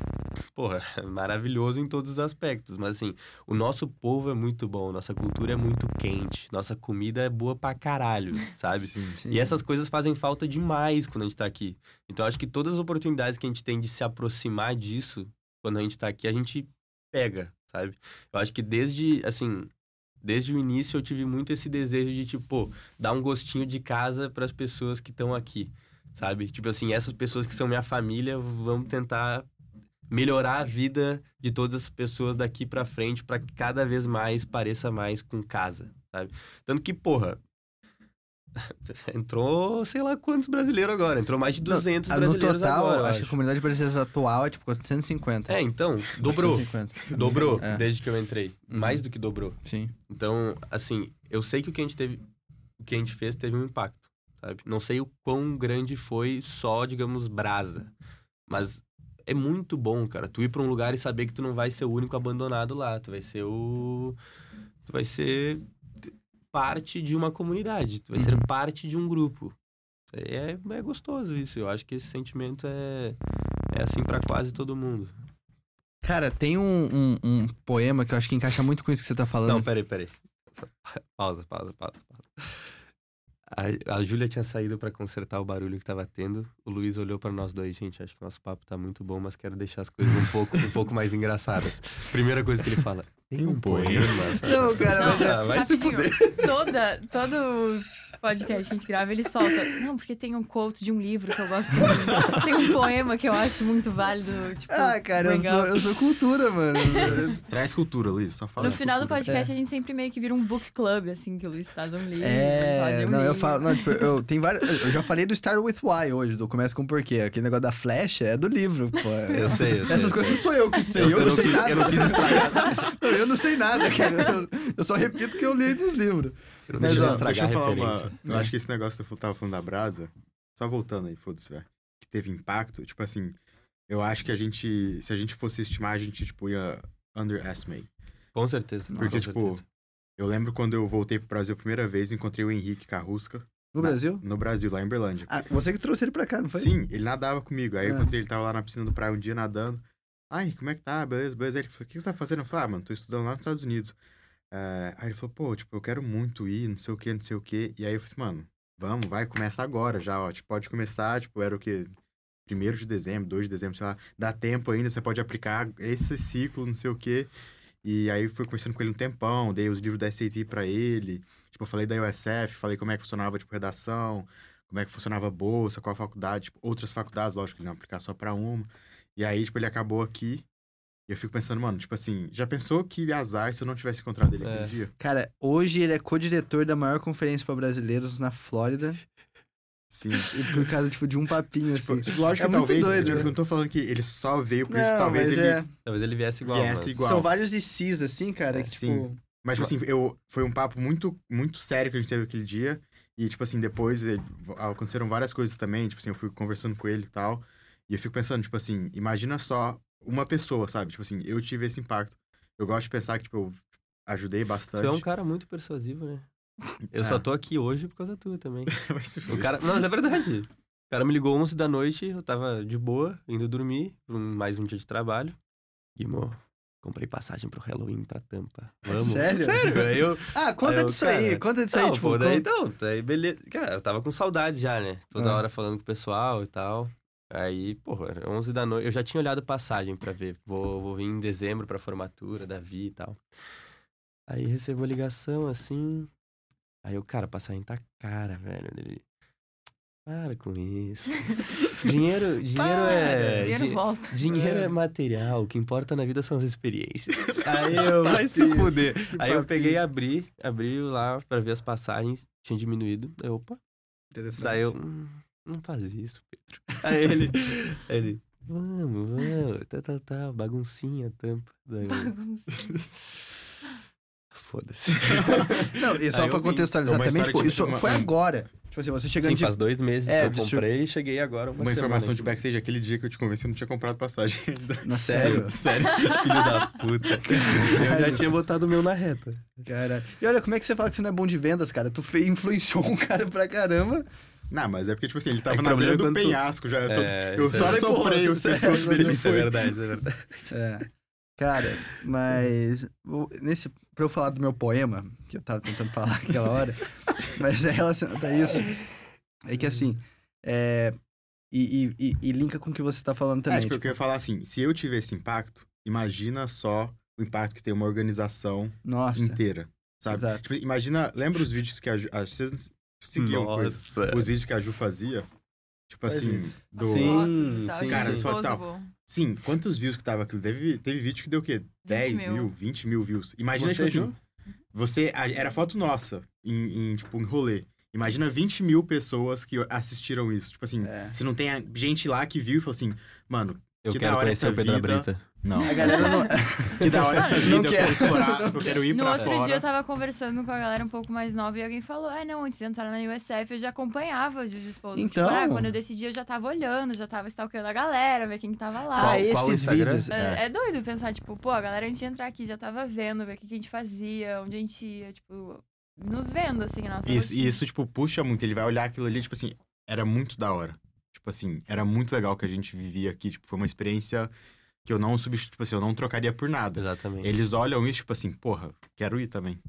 porra, maravilhoso em todos os aspectos, mas assim, o nosso povo é muito bom, nossa cultura é muito quente, nossa comida é boa pra caralho, sabe? Sim. Sim. E essas coisas fazem falta demais quando a gente tá aqui. Então, eu acho que todas as oportunidades que a gente tem de se aproximar disso, quando a gente tá aqui, a gente pega, sabe? Eu acho que desde, assim, desde o início eu tive muito esse desejo de, tipo, dar um gostinho de casa para as pessoas que estão aqui, sabe? Tipo assim, essas pessoas que são minha família, vamos tentar melhorar a vida de todas as pessoas daqui pra frente para que cada vez mais pareça mais com casa, sabe? Tanto que, porra, entrou sei lá quantos brasileiros agora, entrou mais de 200 Ah, No brasileiros total, agora, eu acho que a comunidade brasileira atual é tipo 450. É, então, dobrou. 450. Dobrou É. desde que eu entrei. Uhum. Mais do que dobrou. Sim. Então, assim, eu sei que o que a gente teve, o que a gente fez teve um impacto, sabe? Não sei o quão grande foi só, digamos, brasa, mas é muito bom, cara. Tu ir pra um lugar e saber que tu não vai ser o único abandonado lá, tu vai ser o tu vai ser parte de uma comunidade, tu vai ser Uhum. parte de um grupo. É, é gostoso isso. Eu acho que esse sentimento é é assim pra quase todo mundo. Cara, tem um, um, um poema que eu acho que encaixa muito com isso que você tá falando. Não, peraí, peraí. Pausa, pausa, pausa, pausa. A, a Júlia tinha saído pra consertar o barulho que tava tendo. O Luiz olhou pra nós dois. Gente, acho que nosso papo tá muito bom, mas quero deixar as coisas um pouco, um pouco mais engraçadas. Primeira coisa que ele fala. Tem um poema. Não, cara, mas é- vai se Rapidinho, fuder. toda, todo podcast que a gente grava, ele solta. Não, porque tem um quote de um livro que eu gosto muito. Tem um poema que eu acho muito válido. Tipo, Ah, cara, eu sou, eu sou cultura, mano. Traz cultura, Luiz. Só fala. No final do cultura. podcast, É. a gente sempre meio que vira um book club, assim, que o Luiz traz um livro. É, um não, eu livro. falo. Não, tipo, eu tem vários. Eu já falei do Start with Why hoje, do Começa com Porquê. Aquele negócio da flecha é do livro, pô. Eu sei, eu sei. Essas eu coisas sei. não sou eu que sei, eu, Eu- eu não não sei quis- nada. eu não quis estragar. Eu não sei nada, cara. Eu, eu só repito o que eu li nos livros. Eu não Mas, quis ó, estragar Deixa eu a falar referência. uma... Eu acho que esse negócio que você tava falando da brasa, só voltando aí, foda-se, velho. Que teve impacto, tipo assim, eu acho que a gente, se a gente fosse estimar, a gente, tipo, ia underestimate. Com certeza. Porque, com tipo, certeza. eu lembro quando eu voltei pro Brasil a primeira vez, encontrei o Henrique Carrusca. No na- Brasil? No Brasil, lá em Berlândia. Ah, você que trouxe ele pra cá, não foi? Sim, ele nadava comigo. Aí eu Ah. encontrei ele, tava lá na piscina do praia um dia nadando. Ai, como é que tá? Beleza, beleza. Aí ele falou, o que você tá fazendo? Eu falei, ah, mano, tô estudando lá nos Estados Unidos. É, aí ele falou, pô, tipo, eu quero muito ir, não sei o que, não sei o que. E aí eu falei assim, mano, vamos, vai, começa agora já, ó. Tipo, pode começar, tipo, era o quê? Primeiro de dezembro, 2 de dezembro, sei lá. Dá tempo ainda, você pode aplicar esse ciclo, não sei o quê. E aí fui conversando com ele um tempão, dei os livros da SAT pra ele. Tipo, eu falei da USF, falei como é que funcionava, tipo, redação, como é que funcionava a bolsa, qual a faculdade, tipo, outras faculdades, lógico, ele não aplicar só pra uma. E aí, tipo, ele acabou aqui. E eu fico pensando, mano, tipo assim, já pensou que azar se eu não tivesse encontrado ele É. aquele dia? Cara, hoje ele é co-diretor da maior conferência pra brasileiros na Flórida. Sim. E por causa, tipo, de um papinho, Tipo, assim. tipo, lógico É que muito talvez, doido, tipo, né? eu não tô falando que ele só veio por isso, Não, talvez mas ele... é... Talvez ele viesse igual. Viesse igual. São vários ICs, assim, cara, É, que, tipo... sim. Mas, tipo assim, eu, foi um papo muito, muito sério que a gente teve aquele dia. E, tipo assim, depois ele- aconteceram várias coisas também. Tipo assim, eu fui conversando com ele e tal. E eu fico pensando, tipo assim, imagina só uma pessoa, sabe? Tipo assim, eu tive esse impacto. Eu gosto de pensar que, tipo, eu ajudei bastante. Tu é um cara muito persuasivo, né? Eu É. só tô aqui hoje por causa tua também. O cara... Não, mas é verdade. O cara me ligou 11 da noite, eu tava de boa, indo dormir, por um- mais um dia de trabalho. Guimo, comprei passagem pro Halloween pra Tampa. Vamos. Sério? Sério, aí eu... Ah, conta Aí eu, disso aí, cara, conta disso aí, Não, tipo... pô, daí, conta- então, daí beleza. Cara, eu tava com saudade já, né? Toda Ah. hora falando com o pessoal e tal. Aí, porra, era 11 da noite. Eu já tinha olhado passagem pra ver. Vou, vou vir em dezembro pra formatura da Vi e tal. Aí recebo a ligação, assim. Aí o cara, passagem tá cara, velho. Ele, para com isso. dinheiro, dinheiro é. Dinheiro di- volta. Dinheiro é material, o que importa na vida são as experiências. Aí eu, vai se fuder. Aí eu peguei e abri, abri lá pra ver as passagens, tinha diminuído. Aí, opa, Interessante. daí eu, hum, não faz isso, Pedro. Aí ele, ele, vamos, vamos, tá, tá, tá, baguncinha, tampa. Daí Bagunça. foda-se. Não, e só Aí pra contextualizar também, tipo, isso uma- foi agora. Tipo assim, você chegando Sim, de... faz dois meses É, que eu comprei e cheguei agora uma, Uma informação de backstage, aquele dia que eu te convenci, eu não tinha comprado passagem ainda. Na sério? Sério. Filho da puta. Eu já tinha botado o meu na reta. Cara. E olha, como é que você fala que você não é bom de vendas, cara? Tu fe... influenciou um cara pra caramba. Não, mas é porque, tipo assim, ele tava É na beira do é quando tu- penhasco já. Eu só, É, eu só é- soprei os pescoços dele. Isso é verdade, isso é verdade. É. Cara, mas nesse pra eu falar do meu poema, que eu tava tentando falar aquela hora, mas é relacionado a isso. É que assim, é, e, e, e- e linka com o que você tá falando É, também. tipo, eu tipo, queria falar assim, se eu tiver esse impacto, imagina só o impacto que tem uma organização nossa, inteira, sabe? exato. Tipo, imagina, lembra os vídeos que a ah, Vocês seguiam? Nossa. os vídeos que a Ju fazia? Tipo assim, do... Sim, Fotos tal, sim, Cara, se fosse tal. Sim, quantos views que tava aquilo? Teve, teve vídeo que deu o quê? 10 mil. mil, 20 mil views. Imagina, Você, tipo assim, você... Era foto nossa, em, em, tipo, em rolê. Imagina 20 mil pessoas que assistiram isso. Tipo assim, É. se não tem gente lá que viu e falou assim, mano, Eu Que quero da hora conhecer essa o Pedro vida. Brita. Não. A galera não. Que da hora essa Não vida, eu quero. explorar, eu quero ir No pra outro fora. dia eu tava conversando com a galera um pouco mais nova e alguém falou: Ah, não, antes de entrar na USF eu já acompanhava o Juju Disposable. Então. Tipo, ah, quando eu decidi eu já tava olhando, já tava stalkeando a galera, ver quem que tava lá. Ah, Qual- esses vídeos. É, é doido pensar, tipo, pô, a galera antes de entrar aqui já tava vendo, ver o que que a gente fazia, onde a gente ia, tipo, nos vendo, assim, a nossa Isso, e isso, tipo, puxa muito. Ele vai olhar aquilo ali, tipo assim, era muito da hora. Tipo assim, era muito legal que a gente vivia aqui. Tipo, foi uma experiência que eu não substitui, tipo assim, eu não trocaria por nada. Exatamente. Eles olham isso, tipo assim, porra, quero ir também.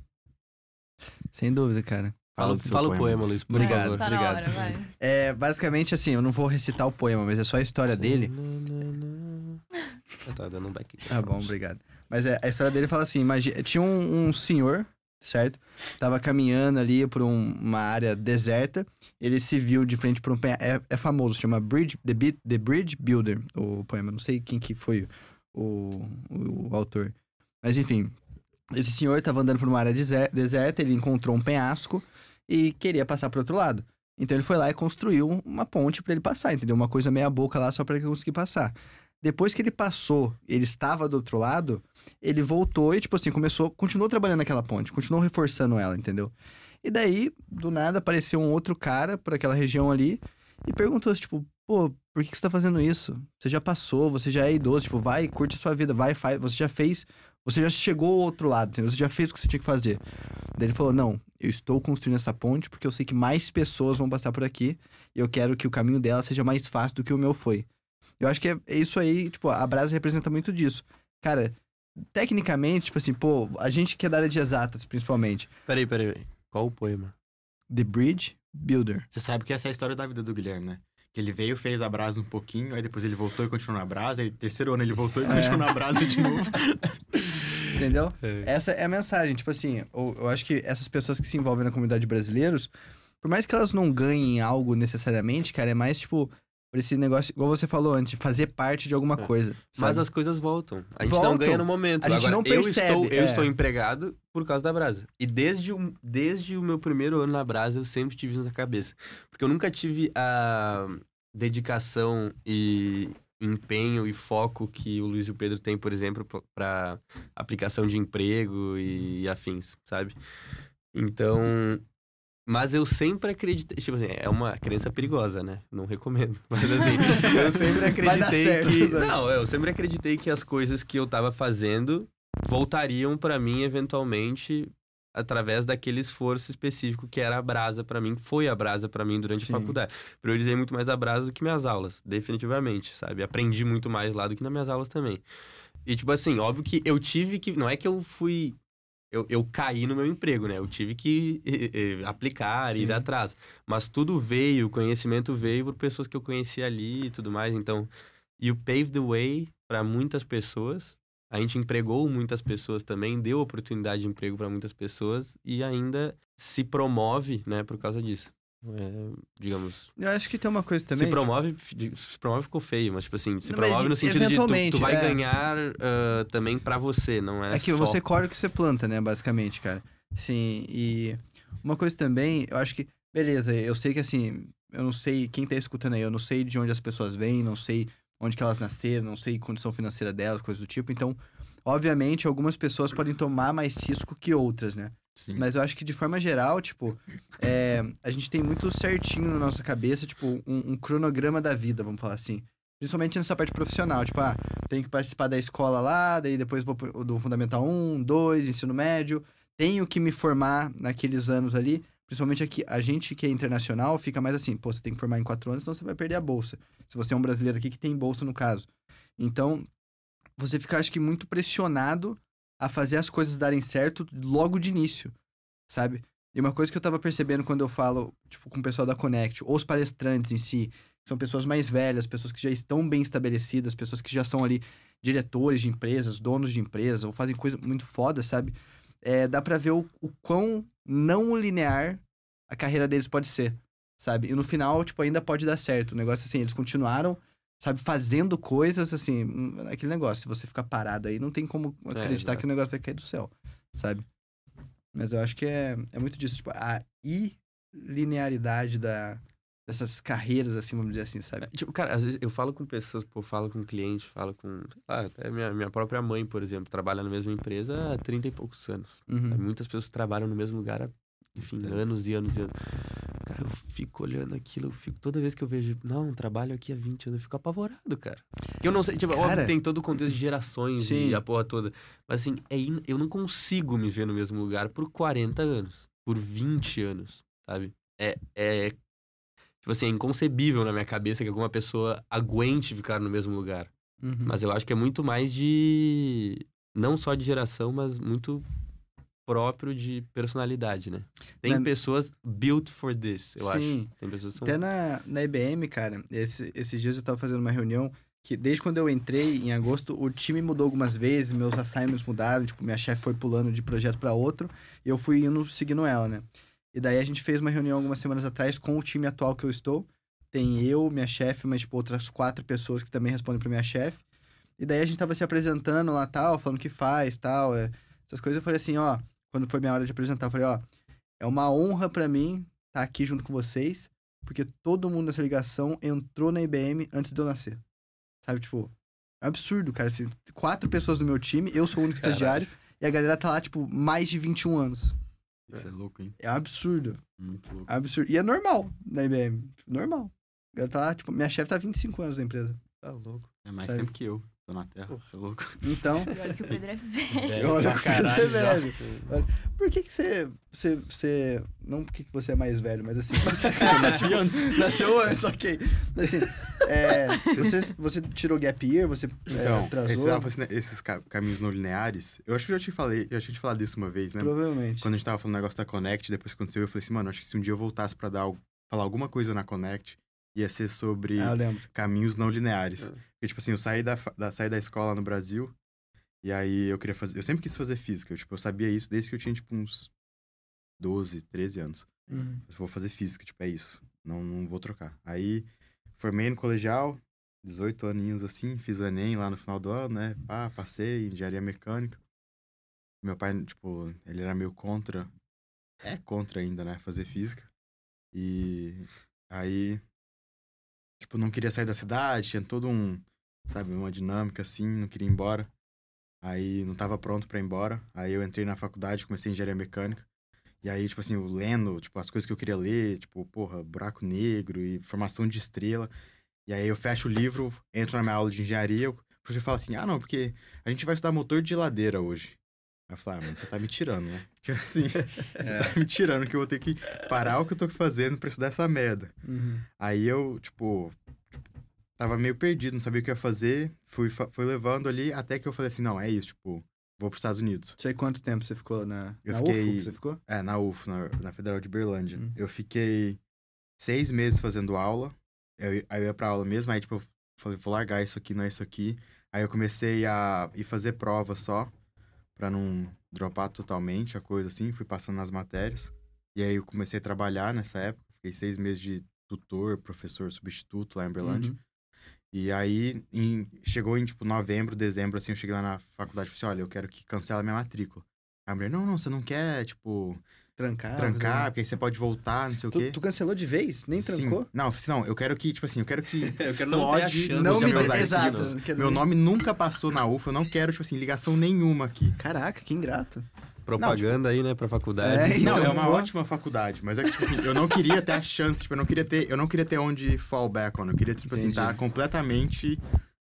Sem dúvida, cara. Fala, Fala, do seu fala o poema, poema, Luiz. Obrigado. Tá obrigado. hora, vai. É, basicamente assim, eu não vou recitar o poema, mas é só a história dele. Eu tava dando um back. Ah, bom, obrigado. Mas é, a história dele fala assim: imagina, tinha um, um senhor, certo? Tava caminhando ali por um- uma área deserta. Ele se viu de frente por um penha... é, é famoso, chama Bridge, The, The Bridge Builder, o poema. Não sei quem que foi o, o, o autor. Mas enfim, esse senhor tava andando por uma área deser- deserta, ele encontrou um penhasco e queria passar pro outro lado. Então ele foi lá e construiu uma ponte pra ele passar, entendeu? Uma coisa meia boca lá só pra ele conseguir passar. Depois que ele passou, ele estava do outro lado, ele voltou e, tipo assim, começou, continuou trabalhando naquela ponte, continuou reforçando ela, entendeu? E daí, do nada, apareceu um outro cara por aquela região ali e perguntou, tipo, pô, por que, que você tá fazendo isso? Você já passou, você já é idoso, tipo, vai, curte a sua vida, vai, faz, você já fez, você já chegou ao outro lado, entendeu? Você já fez o que você tinha que fazer. Daí ele falou, não, eu estou construindo essa ponte porque eu sei que mais pessoas vão passar por aqui e eu quero que o caminho dela seja mais fácil do que o meu foi. Eu acho que é é isso aí, tipo, a Brasa representa muito disso. Cara, tecnicamente, tipo assim, pô, a gente que é da área de exatas, principalmente. Peraí, peraí, peraí. Qual o poema? The Bridge Builder. Você sabe que essa é a história da vida do Guilherme, né? Que ele veio, fez a brasa um pouquinho, aí depois ele voltou e continuou na brasa, aí terceiro ano ele voltou e É. continuou na brasa de novo. Entendeu? É. Essa é a mensagem. Tipo assim, eu, eu acho que essas pessoas que se envolvem na comunidade de brasileiros, por mais que elas não ganhem algo necessariamente, cara, é mais tipo. Esse negócio, igual você falou antes, fazer parte de alguma É. coisa. Mas sabe? as coisas voltam. A gente Voltam. não ganha no momento. A gente Agora, não eu percebe, estou, eu é. estou empregado por causa da Brasa. E desde o, desde o meu primeiro ano na Brasa, eu sempre tive isso na cabeça. Porque eu nunca tive a dedicação e empenho e foco que o Luiz e o Pedro têm, por exemplo, para aplicação de emprego e afins, sabe? Então, mas eu sempre acreditei, tipo assim, é uma crença perigosa, né? Não recomendo. Mas assim, eu sempre acreditei certo, que sabe? não, eu sempre acreditei que as coisas que eu tava fazendo voltariam pra mim eventualmente através daquele esforço específico que era a brasa pra mim, que foi a brasa pra mim durante Sim. a faculdade. Priorizei muito mais a brasa do que minhas aulas, definitivamente, sabe? Aprendi muito mais lá do que nas minhas aulas também. E tipo assim, óbvio que eu tive que, não é que eu fui eu, eu caí no meu emprego, né? Eu tive que eh, eh, aplicar, ir Sim. atrás. Mas tudo veio, o conhecimento veio por pessoas que eu conheci ali e tudo mais. Então, you paved the way para muitas pessoas A gente empregou muitas pessoas também, deu oportunidade de emprego para muitas pessoas e ainda se promove, né, por causa disso. É, digamos. Eu acho que tem uma coisa também. Se promove, se promove ficou feio, mas tipo assim, se Não, promove de- no sentido de tu, tu vai é. ganhar ah, também pra você, não é? É que só... você colhe o que você planta, né, basicamente, cara. Sim, e uma coisa também, eu acho que, beleza, eu sei que assim, eu não sei quem tá escutando aí, eu não sei de onde as pessoas vêm, não sei onde que elas nasceram, não sei condição financeira delas, coisas do tipo. Então, obviamente, algumas pessoas podem tomar mais risco que outras, né? Sim. Mas eu acho que de forma geral, tipo, é, a gente tem muito certinho na nossa cabeça, tipo, um, um cronograma da vida, vamos falar assim. Principalmente nessa parte profissional, tipo, ah, tenho que participar da escola lá, daí depois vou pro- do Fundamental 1, 2, ensino médio. Tenho que me formar naqueles anos ali. Principalmente aqui, a gente que é internacional fica mais assim, pô, você tem que formar em quatro anos, senão você vai perder a bolsa. Se você é um brasileiro aqui que tem bolsa, no caso. Então, você fica, acho que, muito pressionado a fazer as coisas darem certo logo de início, sabe? E uma coisa que eu tava percebendo quando eu falo, tipo, com o pessoal da Connect, ou os palestrantes em si, são pessoas mais velhas, pessoas que já estão bem estabelecidas, pessoas que já são ali diretores de empresas, donos de empresas, ou fazem coisa muito foda, sabe? É, dá pra ver o, o quão não linear a carreira deles pode ser, sabe? E no final, tipo, ainda pode dar certo. O negócio, assim, eles continuaram, sabe, fazendo coisas, assim, hum, aquele negócio, se você ficar parado aí, não tem como acreditar exato. que o negócio vai cair do céu, sabe? Mas eu acho que é, é muito disso, tipo, a ilinearidade da, dessas carreiras, assim, vamos dizer assim, sabe? Tipo, cara, às vezes eu falo com pessoas, pô, falo com cliente, falo com. sei lá, até minha, minha própria mãe, por exemplo, trabalha na mesma empresa há 30 e poucos anos. Uhum. Muitas pessoas trabalham no mesmo lugar há, enfim, Sim. anos e anos e anos. Cara, eu fico olhando aquilo, eu fico, toda vez que eu vejo, não, trabalho aqui há 20 anos, eu fico apavorado, cara. Eu não sei, tipo, óbvio Cara, que tem todo o contexto de gerações sim. e a porra toda. Mas assim, é in- eu não consigo me ver no mesmo lugar por 40 anos, por 20 anos, sabe? É, é tipo assim, é inconcebível na minha cabeça que alguma pessoa aguente ficar no mesmo lugar. Uhum. Mas eu acho que é muito mais de. Não só de geração, mas muito próprio de personalidade, né? Tem Na- pessoas built for this, eu acho. Sim. Tem pessoas que são. Até na, na IBM, cara, esse- esses dias eu tava fazendo uma reunião que desde quando eu entrei em agosto, o time mudou algumas vezes, meus assignments mudaram, tipo, minha chefe foi pulando de projeto pra outro, e eu fui indo seguindo ela, né? E daí a gente fez uma reunião algumas semanas atrás com o time atual que eu estou. Tem eu, minha chefe, mas tipo outras quatro pessoas que também respondem pra minha chefe. E daí a gente tava se apresentando lá, tal, falando o que faz, tal, é, essas coisas. Eu falei assim, ó, quando foi minha hora de apresentar, eu falei, ó, é uma honra pra mim estar aqui junto com vocês, porque todo mundo nessa ligação entrou na IBM antes de eu nascer. Sabe, tipo, é um absurdo, cara. Assim, quatro pessoas do meu time, eu sou o único Caralho. estagiário, e a galera tá lá, tipo, mais de 21 anos. Isso é louco, hein? É um absurdo. Muito louco. É um absurdo. E é normal na IBM. Normal. Ela tá lá, tipo, minha chefe tá há 25 anos na empresa. Tá louco. É mais Sério. tempo que eu. Tô na Terra. Isso é louco. Então, Olha que o Pedro é velho. Olha pra que coisa caralho já. velho. por que que você, você, você... Não porque que você é mais velho, mas assim... Eu nasci antes. Nasceu antes, ok. Mas, assim, é, você, você tirou gap year, você é, Então, atrasou? esse, tava falando, esses ca- caminhos não lineares, eu acho que eu já te falei, eu já tinha te falado disso uma vez, né? Provavelmente. Quando a gente tava falando do negócio da Connect, depois que aconteceu, eu falei assim, mano, acho que se um dia eu voltasse pra dar, falar alguma coisa na Connect, ia ser sobre Ah, caminhos não lineares. É. Porque, tipo assim, eu saí da, da, saí da escola no Brasil, e aí eu queria fazer. Eu sempre quis fazer física. Eu, tipo, eu sabia isso desde que eu tinha, tipo, uns 12, 13 anos. Uhum. Eu vou fazer física, tipo, é isso. Não, não vou trocar. Aí, formei no colegial, 18 aninhos assim, fiz o Enem lá no final do ano, né? Pá, passei, engenharia mecânica. Meu pai, tipo, ele era meio contra, é contra ainda, né? Fazer física. E aí, tipo, não queria sair da cidade, tinha todo um, sabe, uma dinâmica assim, não queria ir embora. Aí não tava pronto pra ir embora. Aí eu entrei na faculdade, comecei engenharia mecânica. E aí, tipo assim, eu lendo, tipo, as coisas que eu queria ler, tipo, porra, buraco negro e formação de estrela. E aí eu fecho o livro, entro na minha aula de engenharia, o professor fala assim, ah, não, porque a gente vai estudar motor de geladeira hoje. Aí eu falo, ah, mano, você tá me tirando, né? Tipo assim, você tá me tirando que eu vou ter que parar o que eu tô fazendo pra estudar essa merda. Uhum. Aí eu, tipo, tava meio perdido, não sabia o que ia fazer, fui, fui levando ali, até que eu falei assim, não, é isso, tipo, vou pros Estados Unidos. Aí quanto tempo você ficou na, Eu na fiquei- UFO você ficou? É, na UF, na, na Federal de Berlândia. Hum. Eu fiquei seis meses fazendo aula. Eu, aí eu ia pra aula mesmo, aí tipo, eu falei, vou largar isso aqui, não é isso aqui. Aí eu comecei a ir fazer prova só, pra não dropar totalmente a coisa assim. Fui passando nas matérias. E aí eu comecei a trabalhar nessa época. Fiquei seis meses de tutor, professor substituto lá em Uberlândia. Uhum. E aí, em- chegou em, tipo, novembro, dezembro, assim, eu cheguei lá na faculdade e falei assim, olha, eu quero que cancela minha matrícula. Aí a mulher, não, não, você não quer, tipo, Trancar. trancar, porque aí você pode voltar, não sei o quê. Tu, tu cancelou de vez? Nem Sim. trancou? Não, eu falei assim, não, eu quero que, tipo assim, eu quero que Eu quero não explode chance Não me meus. Exato. não Meu nome nunca passou na UFA, eu não quero, tipo assim, ligação nenhuma aqui. Caraca, que ingrato. Propaganda aí, né, pra faculdade. É, não, então, é uma pô. ótima faculdade, mas é que, tipo assim, eu não queria ter a chance, tipo, eu não queria ter, eu não queria ter onde fall back on, eu queria, tipo assim, Entendi. estar completamente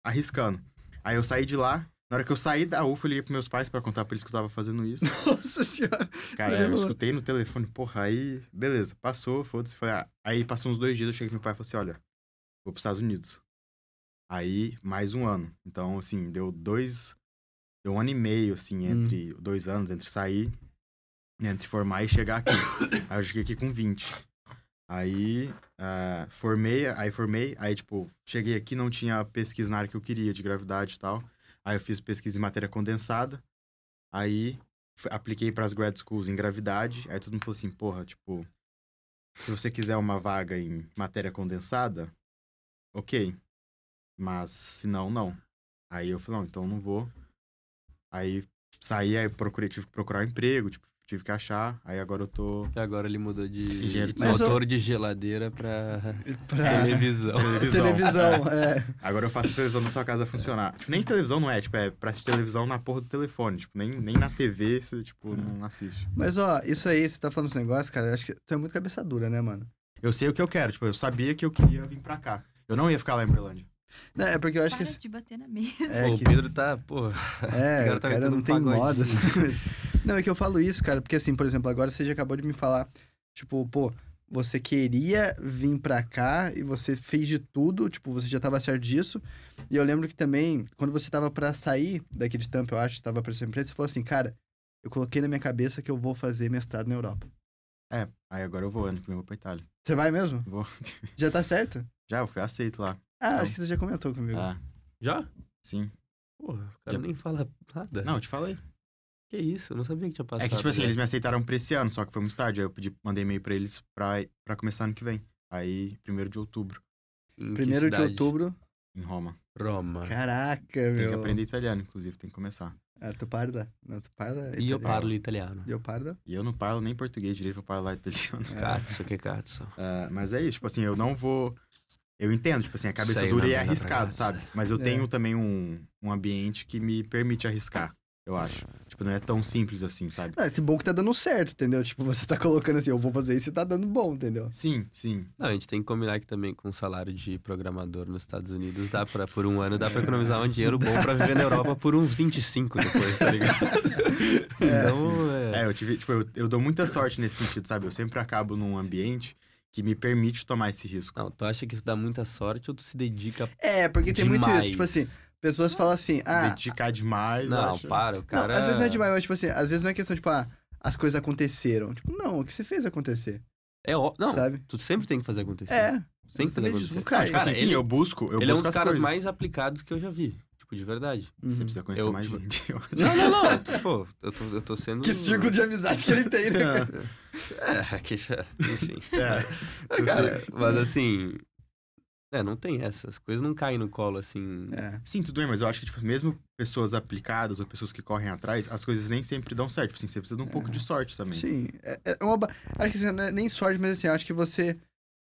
arriscando. Aí eu saí de lá, na hora que eu saí da UFA, eu liguei pros meus pais pra contar pra eles que eu tava fazendo isso. Nossa senhora. Cara, Ele eu escutei no telefone, porra, aí, beleza, passou, foda-se, foi. ah, Aí passou uns dois dias, eu cheguei pro meu pai e falei assim: olha, vou pros Estados Unidos. Aí, mais um ano. Então, assim, deu dois. Deu um ano e meio, assim, entre. Dois anos, entre sair, entre formar e chegar aqui. aí eu cheguei aqui com 20. Aí, ah, formei, aí formei, aí, tipo, cheguei aqui, não tinha pesquisa na área que eu queria, de gravidade e tal. Aí eu fiz pesquisa em matéria condensada. Aí apliquei para as grad schools em gravidade. Aí todo mundo falou assim: porra, tipo, se você quiser uma vaga em matéria condensada, ok. Mas se não, não. Aí eu falei: não, então não vou. Aí saí, aí procurei, tive que procurar um emprego, tipo, tive que achar. Aí agora eu tô. E agora ele mudou de de motor de geladeira pra Pra televisão. Televisão. televisão, é. Agora eu faço a televisão da sua casa funcionar. Tipo, nem televisão não é, tipo, é pra assistir televisão na porra do telefone. Tipo, nem, nem na TV você, tipo, não assiste. Mas, ó, isso aí, você tá falando esse negócio, cara, eu acho que tu é muito cabeça dura, né, mano? Eu sei o que eu quero, tipo, eu sabia que eu queria vir pra cá. Eu não ia ficar lá em Berlândia. Não, é porque eu acho Para que... de bater na mesa. É, Pô, que... O Pedro tá, pô, É, O cara o tá cara metendo não um tem pagodinho. moda. Não, é que eu falo isso, cara, porque assim, por exemplo, agora você já acabou de me falar, tipo, pô, você queria vir pra cá e você fez de tudo, tipo, você já tava certo disso. E eu lembro que também, quando você tava pra sair daqui de Tampa, eu acho, tava pra essa empresa, você falou assim, cara, eu coloquei na minha cabeça que eu vou fazer mestrado na Europa. É, aí agora eu vou, ano que vem eu vou pra Itália. Você vai mesmo? Vou... Já tá certo? Já, eu fui aceito lá. Ah, acho que você já comentou comigo. Ah, já? sim. Porra, o cara Já- nem fala nada. Não, eu te falei. Que isso, eu não sabia que tinha passado. É que, tipo assim, né? eles me aceitaram pra esse ano, só que foi muito tarde. Aí eu pedi, mandei e-mail pra eles pra, pra começar ano que vem. Aí, primeiro de outubro, Em Primeiro de outubro. em Roma. Roma. Caraca, Tem meu. que aprender italiano, inclusive, tem que começar. Ah, tu parla? Não, tu parla E eu italiano. parlo italiano. Eu parlo? E eu não parlo nem português direito pra falar italiano. É. Cazzo, que cazzo. Ah, mas é isso, tipo assim, eu não vou. Eu entendo, tipo assim, a cabeça Sei dura e é arriscado, sabe? Mas eu É. tenho também um, um ambiente que me permite arriscar, eu acho. Tipo, não é tão simples assim, sabe? Ah, esse bom que tá dando certo, entendeu? Tipo, você tá colocando assim, eu vou fazer isso e tá dando bom, entendeu? Sim, sim. Não, a gente tem que combinar que também com o salário de programador nos Estados Unidos, dá pra, por um ano, dá pra economizar um dinheiro bom pra viver na Europa por uns 25 depois, tá ligado? Senão, é... É, eu tive, tipo, eu, eu dou muita sorte nesse sentido, sabe? Eu sempre acabo num ambiente que me permite tomar esse risco. Não, tu acha que isso dá muita sorte ou tu se dedica É, porque tem muito demais? isso, tipo assim, pessoas falam assim, ah, Dedicar demais. Não, acho. para, o não, cara... às vezes não é demais, mas tipo assim, às vezes não é questão, tipo, ah, as coisas aconteceram. Tipo, não, o que você fez acontecer, É ó... Não, sabe? tu sempre tem que fazer acontecer. É, Tem que fazer acontecer. não cai. Tipo assim, Cara, sim, ele- eu busco, eu Ele é um busco dos as caras coisas. mais aplicados que eu já vi. Tipo, de verdade. Uhum. Você precisa conhecer Eu, mais tipo, gente. Não, não, não. eu tô- Pô, eu tô, eu tô sendo... Que círculo de amizade que ele tem, né? É, que... Enfim. É, Cara, mas assim... É, não tem essa. As coisas não caem no colo, assim... É. Sim, tudo bem, mas eu acho que, tipo, mesmo pessoas aplicadas ou pessoas que correm atrás, as coisas nem sempre dão certo. Tipo assim, você precisa de um pouco de sorte também. Sim, é, é uma. ba- Acho que assim, não é nem sorte, mas assim, acho que você.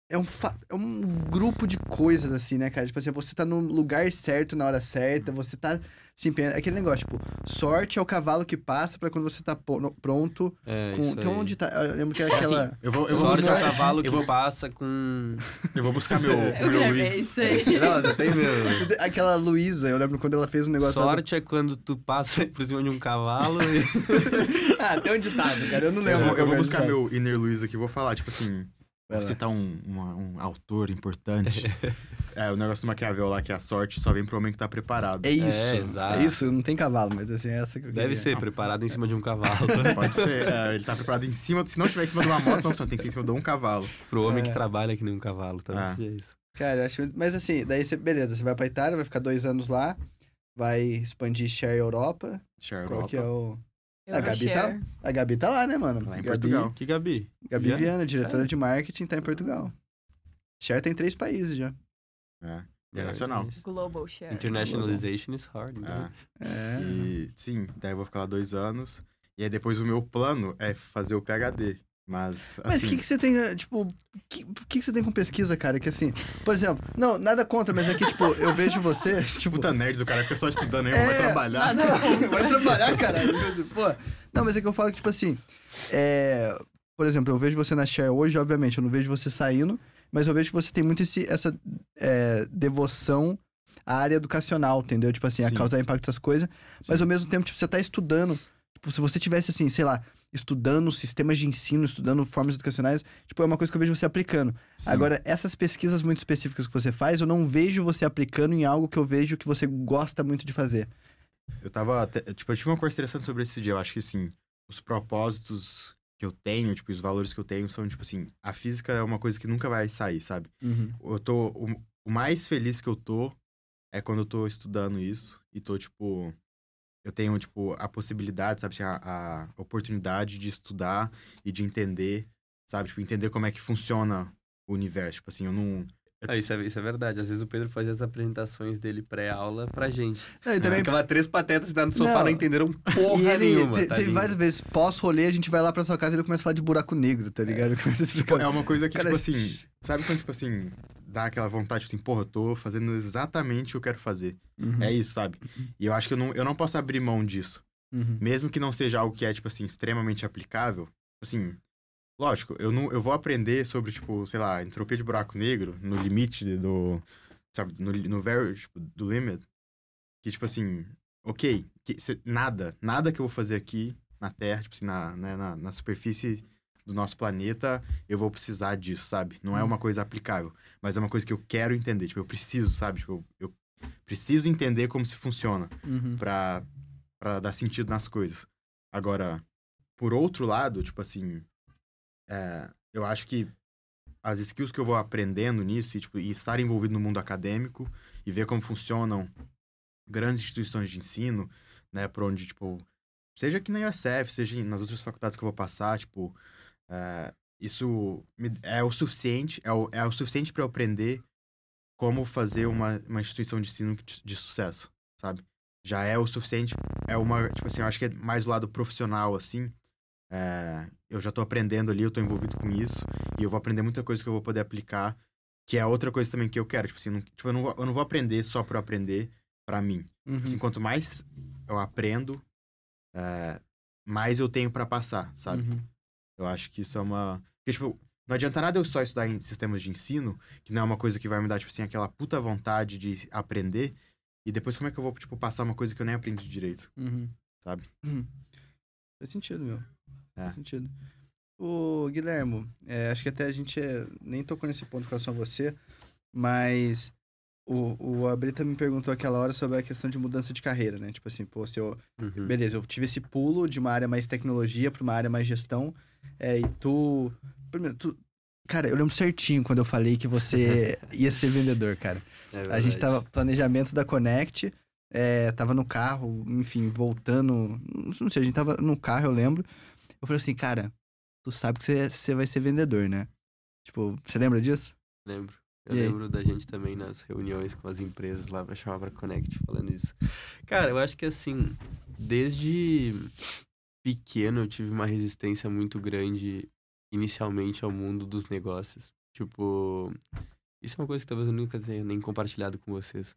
É um, fa... é um grupo de coisas, assim, né, cara? Tipo assim, você tá no lugar certo na hora certa, você tá se empenhando. Aquele negócio, tipo, sorte é o cavalo que passa pra quando você tá pronto. É, Com... Então, onde tá. Eu lembro que é É assim, aquela. eu vou, eu vou Sorte é o buscar, cavalo eu que vou, passa com... eu vou buscar meu, Eu meu Luiz. isso aí. Não, não tem mesmo. Aquela Luísa, eu lembro quando ela fez um negócio. lá Sorte é quando tu passa por cima de um cavalo e... ah, tem um ditado, cara. Eu não Eu lembro. eu qual vou buscar ditado. meu Inner Luiz aqui vou falar, tipo assim. Vai Vou lá. citar um, uma- um autor importante. é, o negócio do Maquiavel lá, que a sorte só vem pro homem que tá preparado. É isso. É, É, exato. isso, não tem cavalo, mas assim, é essa que eu Deve queria. ser preparado em cima de um cavalo. Pode ser. é, ele tá preparado em cima. Se não estiver em cima de uma moto, não, só tem que ser em cima de um cavalo. Pro homem É. que trabalha que nem um cavalo, talvez Ah. seja isso. Cara, eu acho. Mas assim, daí você, beleza, você vai pra Itália, vai ficar dois anos lá. vai expandir Share Europa. Share Qual Europa. que é o... A Gabi Euroshare. A Gabi tá lá, né, mano? Lá em Gabi, Portugal. Que Gabi? Gabi Viana? Viana, diretora de marketing, tá em Portugal. Share tem três países já. É. Internacional. Global Share. Internationalization is hard. né? É. É. E sim, daí eu vou ficar lá dois anos. E aí depois o meu plano é fazer o PhD. Mas, Mas o assim, que, que você tem, eh, tipo, o que, que, você tem com pesquisa, cara? Que assim, por exemplo, não, nada contra, mas é que, tipo, eu vejo você, tipo. puta nerds, o cara fica só estudando aí, não vai É, trabalhar. contra. Vai trabalhar, caralho. Pô. Não, mas é que eu falo que, tipo assim, é... por exemplo, eu vejo você na Share hoje, obviamente, eu não vejo você saindo, mas eu vejo que você tem muito esse, essa é, devoção à área educacional, entendeu? Tipo assim, a Sim. causar impacto nas coisas, mas ao mesmo tempo, tipo, você tá estudando. Tipo, se você tivesse, assim, sei lá, estudando sistemas de ensino, estudando formas educacionais, tipo, é uma coisa que eu vejo você aplicando. Sim. Agora, essas pesquisas muito específicas que você faz, eu não vejo você aplicando em algo que eu vejo que você gosta muito de fazer. Eu tava. até- tipo, eu tive uma conversa interessante sobre esse dia. Eu acho que, assim, os propósitos que eu tenho, tipo, os valores que eu tenho são, tipo assim, a física é uma coisa que nunca vai sair, sabe? Eu tô. O, o mais feliz que eu tô é quando eu tô estudando isso e tô, tipo. Eu tenho, tipo, a possibilidade, sabe? A, a oportunidade de estudar e de entender, sabe? Tipo, entender como é que funciona o universo. Tipo assim, eu não. Ah, isso, é, isso é verdade. Às vezes o Pedro fazia as apresentações dele pré-aula pra gente. Não, também Ficava três patetas sentados no sofá, Não. não, entenderam porra ele nenhuma. te- tá teve várias vezes, pós-rolê, a gente vai lá pra sua casa e ele começa a falar de buraco negro, tá ligado? Começa a explicar. É uma coisa que, Cara, tipo assim. Sabe quando, tipo assim, dá aquela vontade, tipo assim, porra, eu tô fazendo exatamente o que eu quero fazer. Uhum, É isso, sabe? E eu acho que eu não, eu não posso abrir mão disso. uhum. Mesmo que não seja algo que é, tipo assim, extremamente aplicável, assim, lógico, eu, não, eu vou aprender sobre, tipo, sei lá, entropia de buraco negro, no limite do, sabe, no, no very, tipo, do limit, que, tipo assim, ok, que, cê- nada, nada que eu vou fazer aqui na Terra, tipo assim, na, né, na, na superfície do nosso planeta, eu vou precisar disso, sabe? Não é uma coisa aplicável, mas é uma coisa que eu quero entender, tipo, eu preciso, sabe? Tipo, eu, eu preciso entender como se funciona Uhum. pra, pra dar sentido nas coisas. Agora, por outro lado, tipo assim, é, eu acho que as skills que eu vou aprendendo nisso e, tipo, e estar envolvido no mundo acadêmico e ver como funcionam grandes instituições de ensino, né, por onde, tipo, seja aqui na USF, seja nas outras faculdades que eu vou passar, tipo, é, isso me- é o suficiente, é o, é o suficiente para eu aprender como fazer uma, uma instituição de ensino de, de sucesso, sabe? Já é o suficiente, é uma, tipo assim, eu acho que é mais o lado profissional, assim, é, eu já tô aprendendo ali, eu tô envolvido com isso, e eu vou aprender muita coisa que eu vou poder aplicar, que é outra coisa também que eu quero, tipo assim, não, tipo, eu, não, vou- eu não vou aprender só por aprender pra mim. Uhum. Assim, quanto mais eu aprendo, é, mais eu tenho pra passar, sabe? Uhum. Eu acho que isso é uma. Porque, tipo, não adianta nada eu só estudar em sistemas de ensino, que não é uma coisa que vai me dar, tipo assim, aquela puta vontade de aprender, e depois como é que eu vou, tipo, passar uma coisa que eu nem aprendi direito, Uhum. sabe? Uhum. Faz sentido, meu. É. Faz sentido. Ô, Guilhermo, é, acho que até a gente é, nem tocou nesse ponto com relação a você, mas o, o Abrita me perguntou aquela hora sobre a questão de mudança de carreira, né? Tipo assim, pô, se eu, Uhum. Beleza, eu tive esse pulo de uma área mais tecnologia pra uma área mais gestão. É, e tu. Primeiro, tu. Cara, eu lembro certinho quando eu falei que você ia ser vendedor, cara. É A gente tava planejamento da Connect, é, tava no carro, enfim, voltando. Não sei, a gente tava no carro, eu lembro. Eu falei assim, cara, tu sabe que você, você vai ser vendedor, né? Tipo, você lembra disso? Lembro. Eu E aí? lembro da gente também nas reuniões com as empresas lá pra chamar pra Connect falando isso. Cara, eu acho que assim, desde pequeno eu tive uma resistência muito grande inicialmente ao mundo dos negócios. Tipo, isso é uma coisa que talvez eu nunca tenha nem compartilhado com vocês.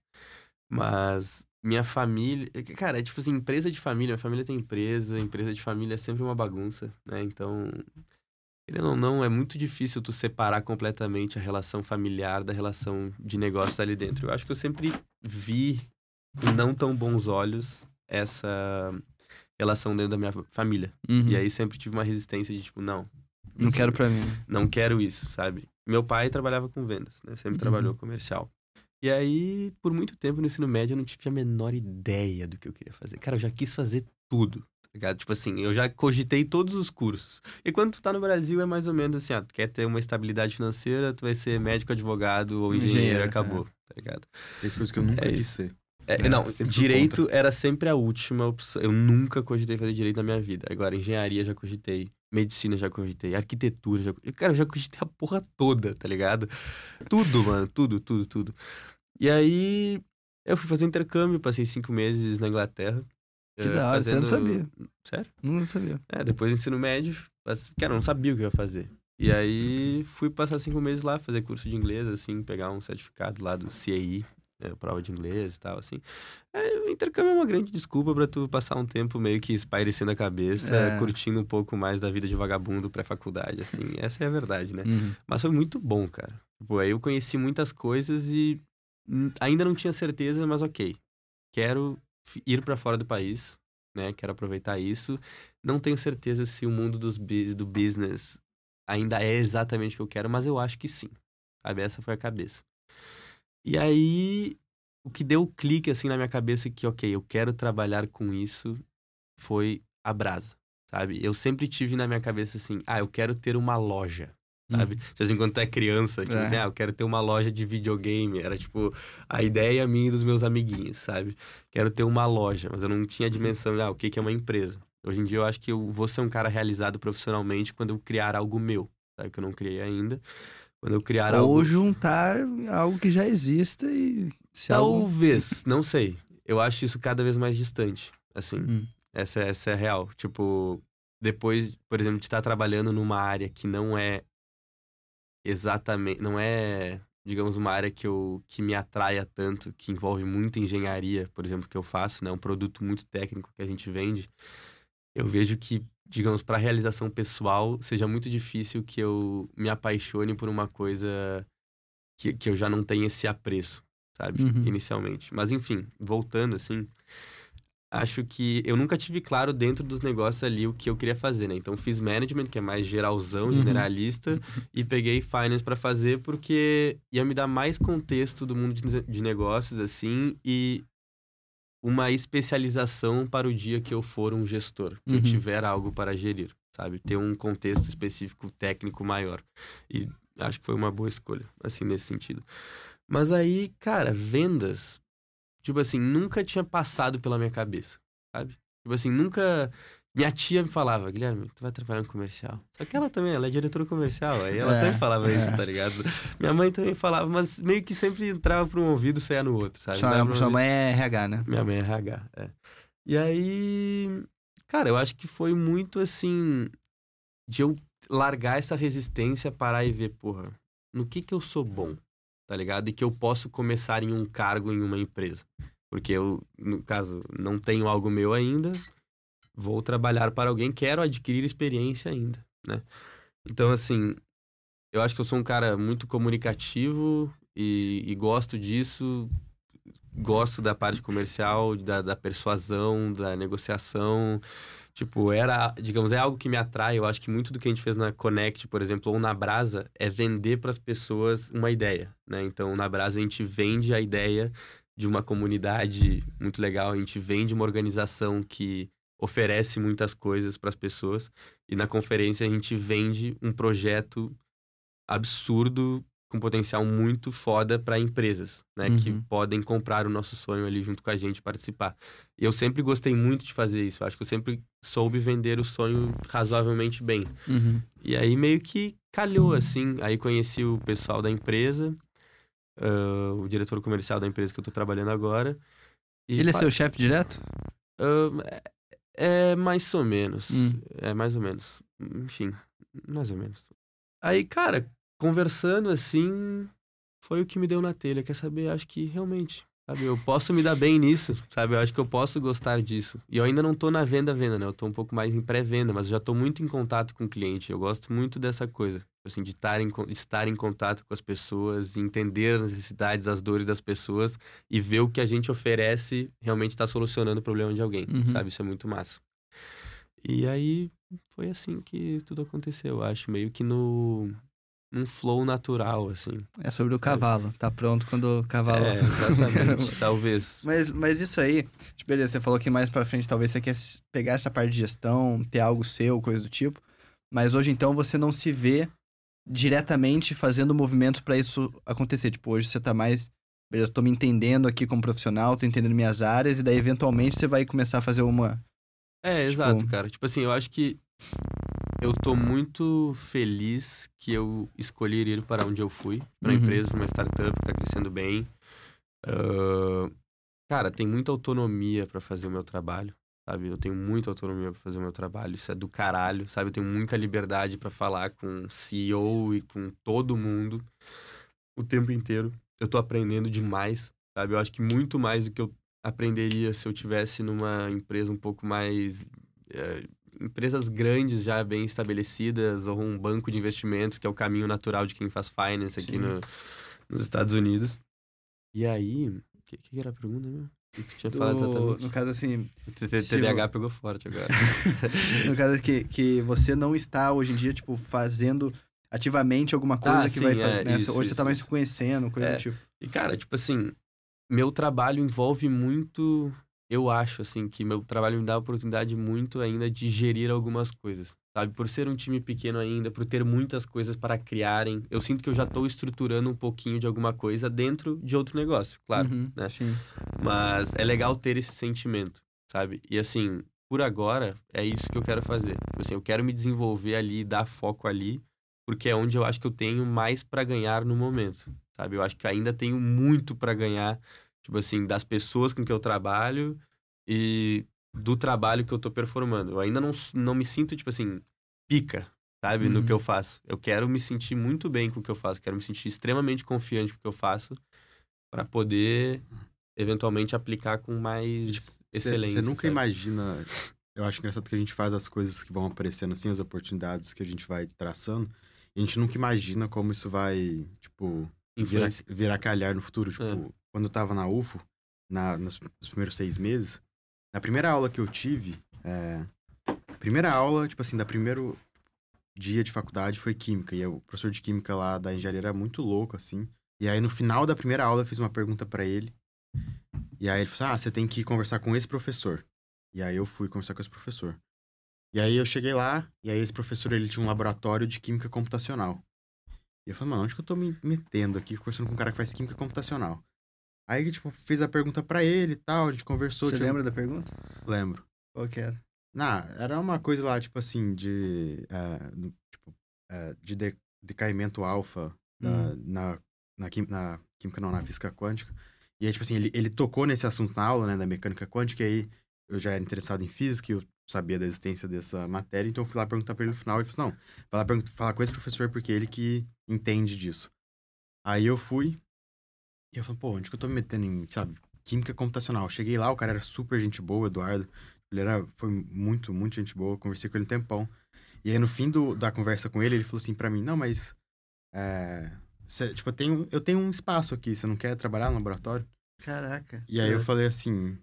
Mas minha família, cara, é tipo assim, empresa de família, minha família tem empresa, empresa de família é sempre uma bagunça, né? Então, Querendo ou não, é muito difícil tu separar completamente a relação familiar da relação de negócio ali dentro. Eu acho que eu sempre vi com não tão bons olhos essa relação dentro da minha família. E aí sempre tive uma resistência de tipo, não. Não isso- quero pra mim. Não quero isso, sabe? Meu pai trabalhava com vendas, né? Sempre Uhum. trabalhou comercial. E aí, por muito tempo no ensino médio, eu não tive a menor ideia do que eu queria fazer. Cara, eu já quis fazer tudo, tá ligado? Tipo assim, eu já cogitei todos os cursos. E quando tu tá no Brasil, é mais ou menos assim, ah, tu quer ter uma estabilidade financeira, tu vai ser médico, advogado ou engenheiro, Engenheiro, acabou, tá ligado? Três coisas que eu nunca É quis isso. ser. É, não, Sempre por direito era sempre a última opção. Eu nunca cogitei fazer direito na minha vida. Agora, engenharia já cogitei, medicina já cogitei, arquitetura já. eu, Cara, eu já cogitei a porra toda, tá ligado? Tudo, mano, tudo, tudo, tudo. E aí, eu fui fazer intercâmbio, passei cinco meses na Inglaterra. Que eh, da hora, você não sabia. Sério? Não sabia. É, depois do ensino médio, cara, eu não sabia o que eu ia fazer. E aí fui passar cinco meses lá, fazer curso de inglês, assim, pegar um certificado lá do CAI, né, prova de inglês e tal, assim. É, o intercâmbio é uma grande desculpa pra tu passar um tempo meio que espairecendo a cabeça, É. curtindo um pouco mais da vida de vagabundo pré-faculdade, assim. Essa é a verdade, né? Uhum. Mas foi muito bom, cara. Tipo, aí eu conheci muitas coisas e ainda não tinha certeza, mas ok. Quero ir pra fora do país, né? Quero aproveitar isso. Não tenho certeza se o mundo dos do business ainda é exatamente o que eu quero, mas eu acho que sim. Sabe? Essa foi a cabeça. E aí, o que deu o clique assim na minha cabeça que, ok, eu quero trabalhar com isso foi a brasa, sabe? Eu sempre tive na minha cabeça assim, ah, eu quero ter uma loja sabe? De vez em quando tu é criança, tipo É. assim, ah, eu quero ter uma loja de videogame. Era tipo a ideia minha e dos meus amiguinhos, sabe? Quero ter uma loja, mas eu não tinha a dimensão de, ah, o que que é uma empresa. Hoje em dia eu acho que eu vou ser um cara realizado profissionalmente quando eu criar algo meu, sabe? Que eu não criei ainda. Quando eu criar Ou algo. juntar algo que já exista e se algo... Talvez, não sei. Eu acho isso cada vez mais distante, assim. Hum. Essa, essa é a real. Tipo, depois, por exemplo, de estar trabalhando numa área que não é exatamente. Não é, digamos, uma área que, eu, que me atraia tanto, que envolve muita engenharia, por exemplo, que eu faço, né? Um produto muito técnico que a gente vende. Eu vejo que, digamos, para realização pessoal, seja muito difícil que eu me apaixone por uma coisa que, que eu já não tenha esse apreço, sabe? Uhum. Inicialmente. Mas, enfim, voltando assim acho que eu nunca tive claro dentro dos negócios ali o que eu queria fazer, né? Então fiz management, que é mais geralzão, Uhum. generalista, e peguei finance para fazer porque ia me dar mais contexto do mundo de, de negócios assim e uma especialização para o dia que eu for um gestor, que eu Uhum. tiver algo para gerir, sabe? Ter um contexto específico técnico maior. E acho que foi uma boa escolha, assim, nesse sentido. Mas aí, cara, vendas, tipo assim, nunca tinha passado pela minha cabeça, sabe? Tipo assim, nunca. Minha tia me falava, Guilherme, tu vai trabalhar no comercial. Só que ela também, ela é diretora comercial, aí ela É, sempre falava isso, é. tá ligado? Minha mãe também falava, mas meio que sempre entrava por um ouvido e saía no outro, sabe? Sua, um sua mãe é RH, né? minha mãe é RH, é. E aí, cara, eu acho que foi muito assim de eu largar essa resistência, parar e ver, porra, no que que eu sou bom, tá ligado? E que eu posso começar em um cargo em uma empresa. Porque eu, no caso, não tenho algo meu ainda, vou trabalhar para alguém, quero adquirir experiência ainda, né? Então, assim, eu acho que eu sou um cara muito comunicativo e, e gosto disso, gosto da parte comercial, da, da persuasão, da negociação. Tipo, era, digamos, é algo que me atrai. Eu acho que muito do que a gente fez na Connect, por exemplo, ou na Brasa, é vender para as pessoas uma ideia, né? Então, na Brasa a gente vende a ideia de uma comunidade muito legal, a gente vende uma organização que oferece muitas coisas para as pessoas e na conferência a gente vende um projeto absurdo com potencial muito foda para empresas, né, que Uhum. podem comprar o nosso sonho ali junto com a gente participar. E eu sempre gostei muito de fazer isso. Acho que eu sempre soube vender o sonho razoavelmente bem. Uhum. E aí meio que calhou assim. Aí conheci o pessoal da empresa, ah, o diretor comercial da empresa que eu tô trabalhando agora. Ele é seu chefe direto? ah, é, mais ou menos. Hum. É mais ou menos. Enfim, mais ou menos. Aí, cara, conversando assim, foi o que me deu na telha. Quer saber? Acho que realmente, sabe? Eu posso me dar bem nisso, sabe? Eu acho que eu posso gostar disso. E eu ainda não tô na venda, venda, né? Eu tô um pouco mais em pré-venda, mas eu já tô muito em contato com o cliente. Eu gosto muito dessa coisa, assim, de estar em, estar em contato com as pessoas, entender as necessidades, as dores das pessoas e ver o que a gente oferece realmente está solucionando o problema de alguém, Uhum. sabe? Isso é muito massa. E aí foi assim que tudo aconteceu, eu acho, meio que no num flow natural, assim. É sobre o cavalo. Tá pronto quando o cavalo. É, exatamente, talvez. Mas, mas isso aí, tipo, beleza, você falou que mais pra frente talvez você quer pegar essa parte de gestão, ter algo seu, coisa do tipo. Mas hoje então você não se vê diretamente fazendo movimentos pra isso acontecer. Tipo, hoje você tá mais beleza, tô me entendendo aqui como profissional, tô entendendo minhas áreas, e daí eventualmente você vai começar a fazer uma. É, Tipo- exato, cara. Tipo assim, eu acho que eu tô muito feliz que eu escolhi ir para onde eu fui, para uma Uhum. empresa, para uma startup que tá crescendo bem. Ah, cara, tem muita autonomia para fazer o meu trabalho, sabe? Eu tenho muita autonomia para fazer o meu trabalho, isso é do caralho, sabe? Eu tenho muita liberdade para falar com o CEO e com todo mundo o tempo inteiro. Eu tô aprendendo demais, sabe? Eu acho que muito mais do que eu aprenderia se eu tivesse numa empresa um pouco mais é, empresas grandes já bem estabelecidas ou um banco de investimentos que é o caminho natural de quem faz finance aqui no, nos Estados Unidos e aí o que, que era a pergunta mesmo? Do, exatamente? no caso, assim, O TDAH pegou forte agora. no caso que, que você não está hoje em dia, tipo, fazendo ativamente alguma coisa Ah, que sim, vai é, fazer. né? isso, hoje você isso, tá mais isso. se conhecendo, coisa É. do tipo. E, cara, tipo assim, meu trabalho envolve muito. Eu acho, assim, que meu trabalho me dá a oportunidade muito ainda de gerir algumas coisas, sabe? Por ser um time pequeno ainda, por ter muitas coisas para criarem, eu sinto que eu já estou estruturando um pouquinho de alguma coisa dentro de outro negócio, claro. Uhum, né? Sim. Mas é legal ter esse sentimento, sabe? E assim, por agora, é isso que eu quero fazer. Tipo assim, eu quero me desenvolver ali, dar foco ali, porque é onde eu acho que eu tenho mais pra ganhar no momento, sabe? Eu acho que ainda tenho muito pra ganhar, tipo assim, das pessoas com que eu trabalho e do trabalho que eu tô performando. Eu ainda não, não me sinto, tipo assim, pica, sabe? No Uhum. que eu faço. Eu quero me sentir muito bem com o que eu faço, quero me sentir extremamente confiante com o que eu faço pra poder eventualmente aplicar com mais excelência. Você nunca sabe? imagina. Eu acho engraçado que a gente faz as coisas que vão aparecendo assim, as oportunidades que a gente vai traçando. E a gente nunca imagina como isso vai, tipo, virar, virar calhar no futuro. Tipo, É. quando eu tava na UFO, na, nos, nos primeiros seis meses, na primeira aula que eu tive, é, primeira aula, tipo assim, da primeiro dia de faculdade foi química. E o professor de química lá da engenharia era muito louco, assim. E aí, no final da primeira aula, eu fiz uma pergunta pra ele. E aí ele falou assim, ah, você tem que conversar com esse professor. E aí eu fui conversar com esse professor. E aí eu cheguei lá, e aí esse professor, ele tinha um laboratório de química computacional. E eu falei, mano, onde que eu tô me metendo aqui, conversando com um cara que faz química computacional? Aí, tipo, fez a pergunta pra ele e tal, a gente conversou. Você tinha- lembra da pergunta? Lembro. Qual que era? Não, era uma coisa lá, tipo assim, de. no- tipo, eh, de de- decaimento alfa Hum. na, na, quim- na química, não, na física quântica. E aí, tipo assim, ele, ele tocou nesse assunto na aula, né, da mecânica quântica, e aí eu já era interessado em física e eu sabia da existência dessa matéria, então eu fui lá perguntar pra ele no final, ele falou assim, não, vai lá falar com esse professor, porque é ele que entende disso. Aí eu fui, e eu falei, pô, onde que eu tô me metendo em, sabe, química computacional? Cheguei lá, o cara era super gente boa, Eduardo, ele era, foi muito, muito gente boa, conversei com ele um tempão. E aí, no fim do, da conversa com ele, ele falou assim pra mim, não, mas, é, cê- tipo, eu tenho, eu tenho um espaço aqui, você não quer trabalhar no laboratório? Caraca. E aí eu É. falei assim,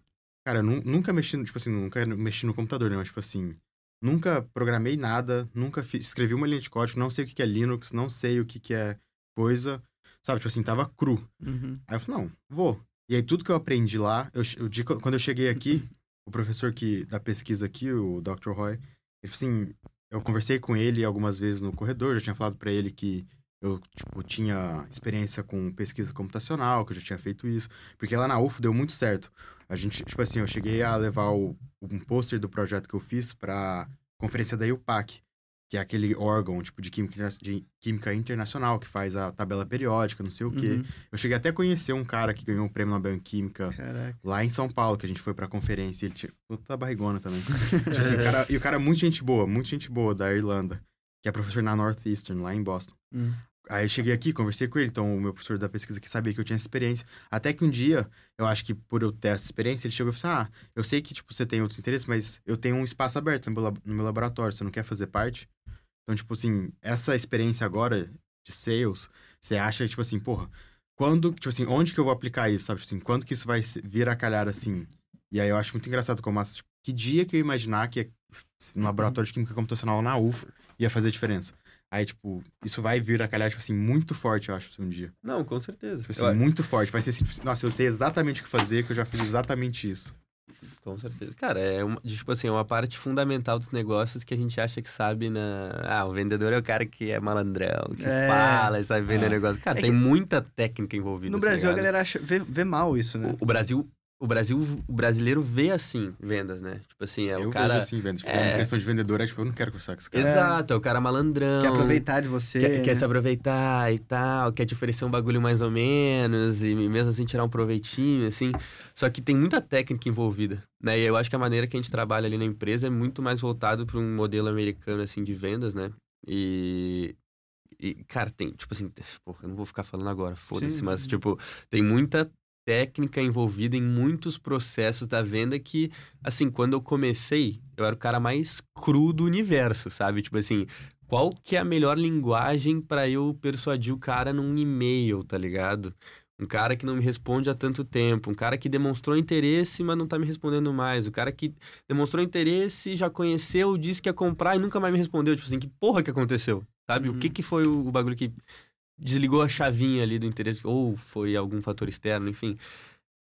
cara, eu nu- nunca mexi, no- tipo assim, nunca mexi no computador, né? Mas, tipo assim, nunca programei nada, nunca fiz, escrevi uma linha de código, não sei o que que é Linux, não sei o que que é coisa, sabe? Tipo assim, tava cru. Uhum. Aí eu falei, não, vou. E aí tudo que eu aprendi lá, eu, eu- quando eu cheguei aqui, o professor que, da pesquisa aqui, o Dr. Roy, ele assim, eu conversei com ele algumas vezes no corredor, já tinha falado pra ele que eu, tipo, tinha experiência com pesquisa computacional, que eu já tinha feito isso, porque lá na UFO deu muito certo. A gente, tipo assim, eu cheguei a levar o, um pôster do projeto que eu fiz pra conferência da IUPAC, que é aquele órgão, tipo, de química, de química internacional, que faz a tabela periódica, não sei o quê. Uhum. Eu cheguei até a conhecer um cara que ganhou um prêmio Nobel em Química Caraca. lá em São Paulo, que a gente foi pra conferência. Ele tinha puta barrigona também. Tipo assim, o cara- e o cara é muito gente boa, muito gente boa da Irlanda, que é professor na Northeastern, lá em Boston. Hum. Aí eu cheguei aqui, conversei com ele, então o meu professor da pesquisa que sabia que eu tinha essa experiência. Até que um dia, eu acho que por eu ter essa experiência, ele chegou e falou assim: Ah, eu sei que tipo, você tem outros interesses, mas eu tenho um espaço aberto no meu laboratório, você não quer fazer parte? Então, tipo assim, essa experiência agora de sales, você acha, tipo assim, porra, quando, tipo assim, onde que eu vou aplicar isso, sabe? Tipo assim, quando que isso vai vir a calhar assim? E aí eu acho muito engraçado como, as- tipo, que dia que eu ia imaginar que no laboratório de química computacional na UFO ia fazer diferença? Aí, tipo, isso vai vir a calhar, tipo assim, muito forte, eu acho, um dia. Não, com certeza. Tipo assim, Eu- muito forte. Vai ser assim, tipo, nossa, eu sei exatamente o que fazer, que eu já fiz exatamente isso. Com certeza. Cara, é uma, tipo assim, é uma parte fundamental dos negócios que a gente acha que sabe na. Ah, o vendedor é o cara que é malandrão, que É. fala e sabe vender É. negócio. Cara, É tem muita técnica envolvida. No tá Brasil, a galera acha, vê, vê mal isso, né? O, o Brasil. O Brasil, o brasileiro vê assim vendas, né? Tipo assim, é eu o cara. vejo assim, vendo. Tipo, se é é- uma questão de vendedor, é tipo, eu não quero conversar com esse cara. Exato, é o cara malandrão. Quer aproveitar de você. Quer, quer né? se aproveitar e tal, quer te oferecer um bagulho mais ou menos, e mesmo assim tirar um proveitinho, assim. Só que tem muita técnica envolvida, né? E eu acho que a maneira que a gente trabalha ali na empresa é muito mais voltado para um modelo americano, assim, de vendas, né? E. E, cara, tem, tipo assim, porra, eu não vou ficar falando agora, foda-se, mas, tipo, tem muita técnica envolvida em muitos processos da venda que, assim, quando eu comecei, eu era o cara mais cru do universo, sabe? Tipo assim, qual que é a melhor linguagem pra eu persuadir o cara num e-mail, tá ligado? Um cara que não me responde há tanto tempo, um cara que demonstrou interesse, mas não tá me respondendo mais, o cara que demonstrou interesse, já conheceu, disse que ia comprar e nunca mais me respondeu, tipo assim, que porra que aconteceu? Sabe? Uhum. O que que foi o, o bagulho que desligou a chavinha ali do interesse ou foi algum fator externo, enfim.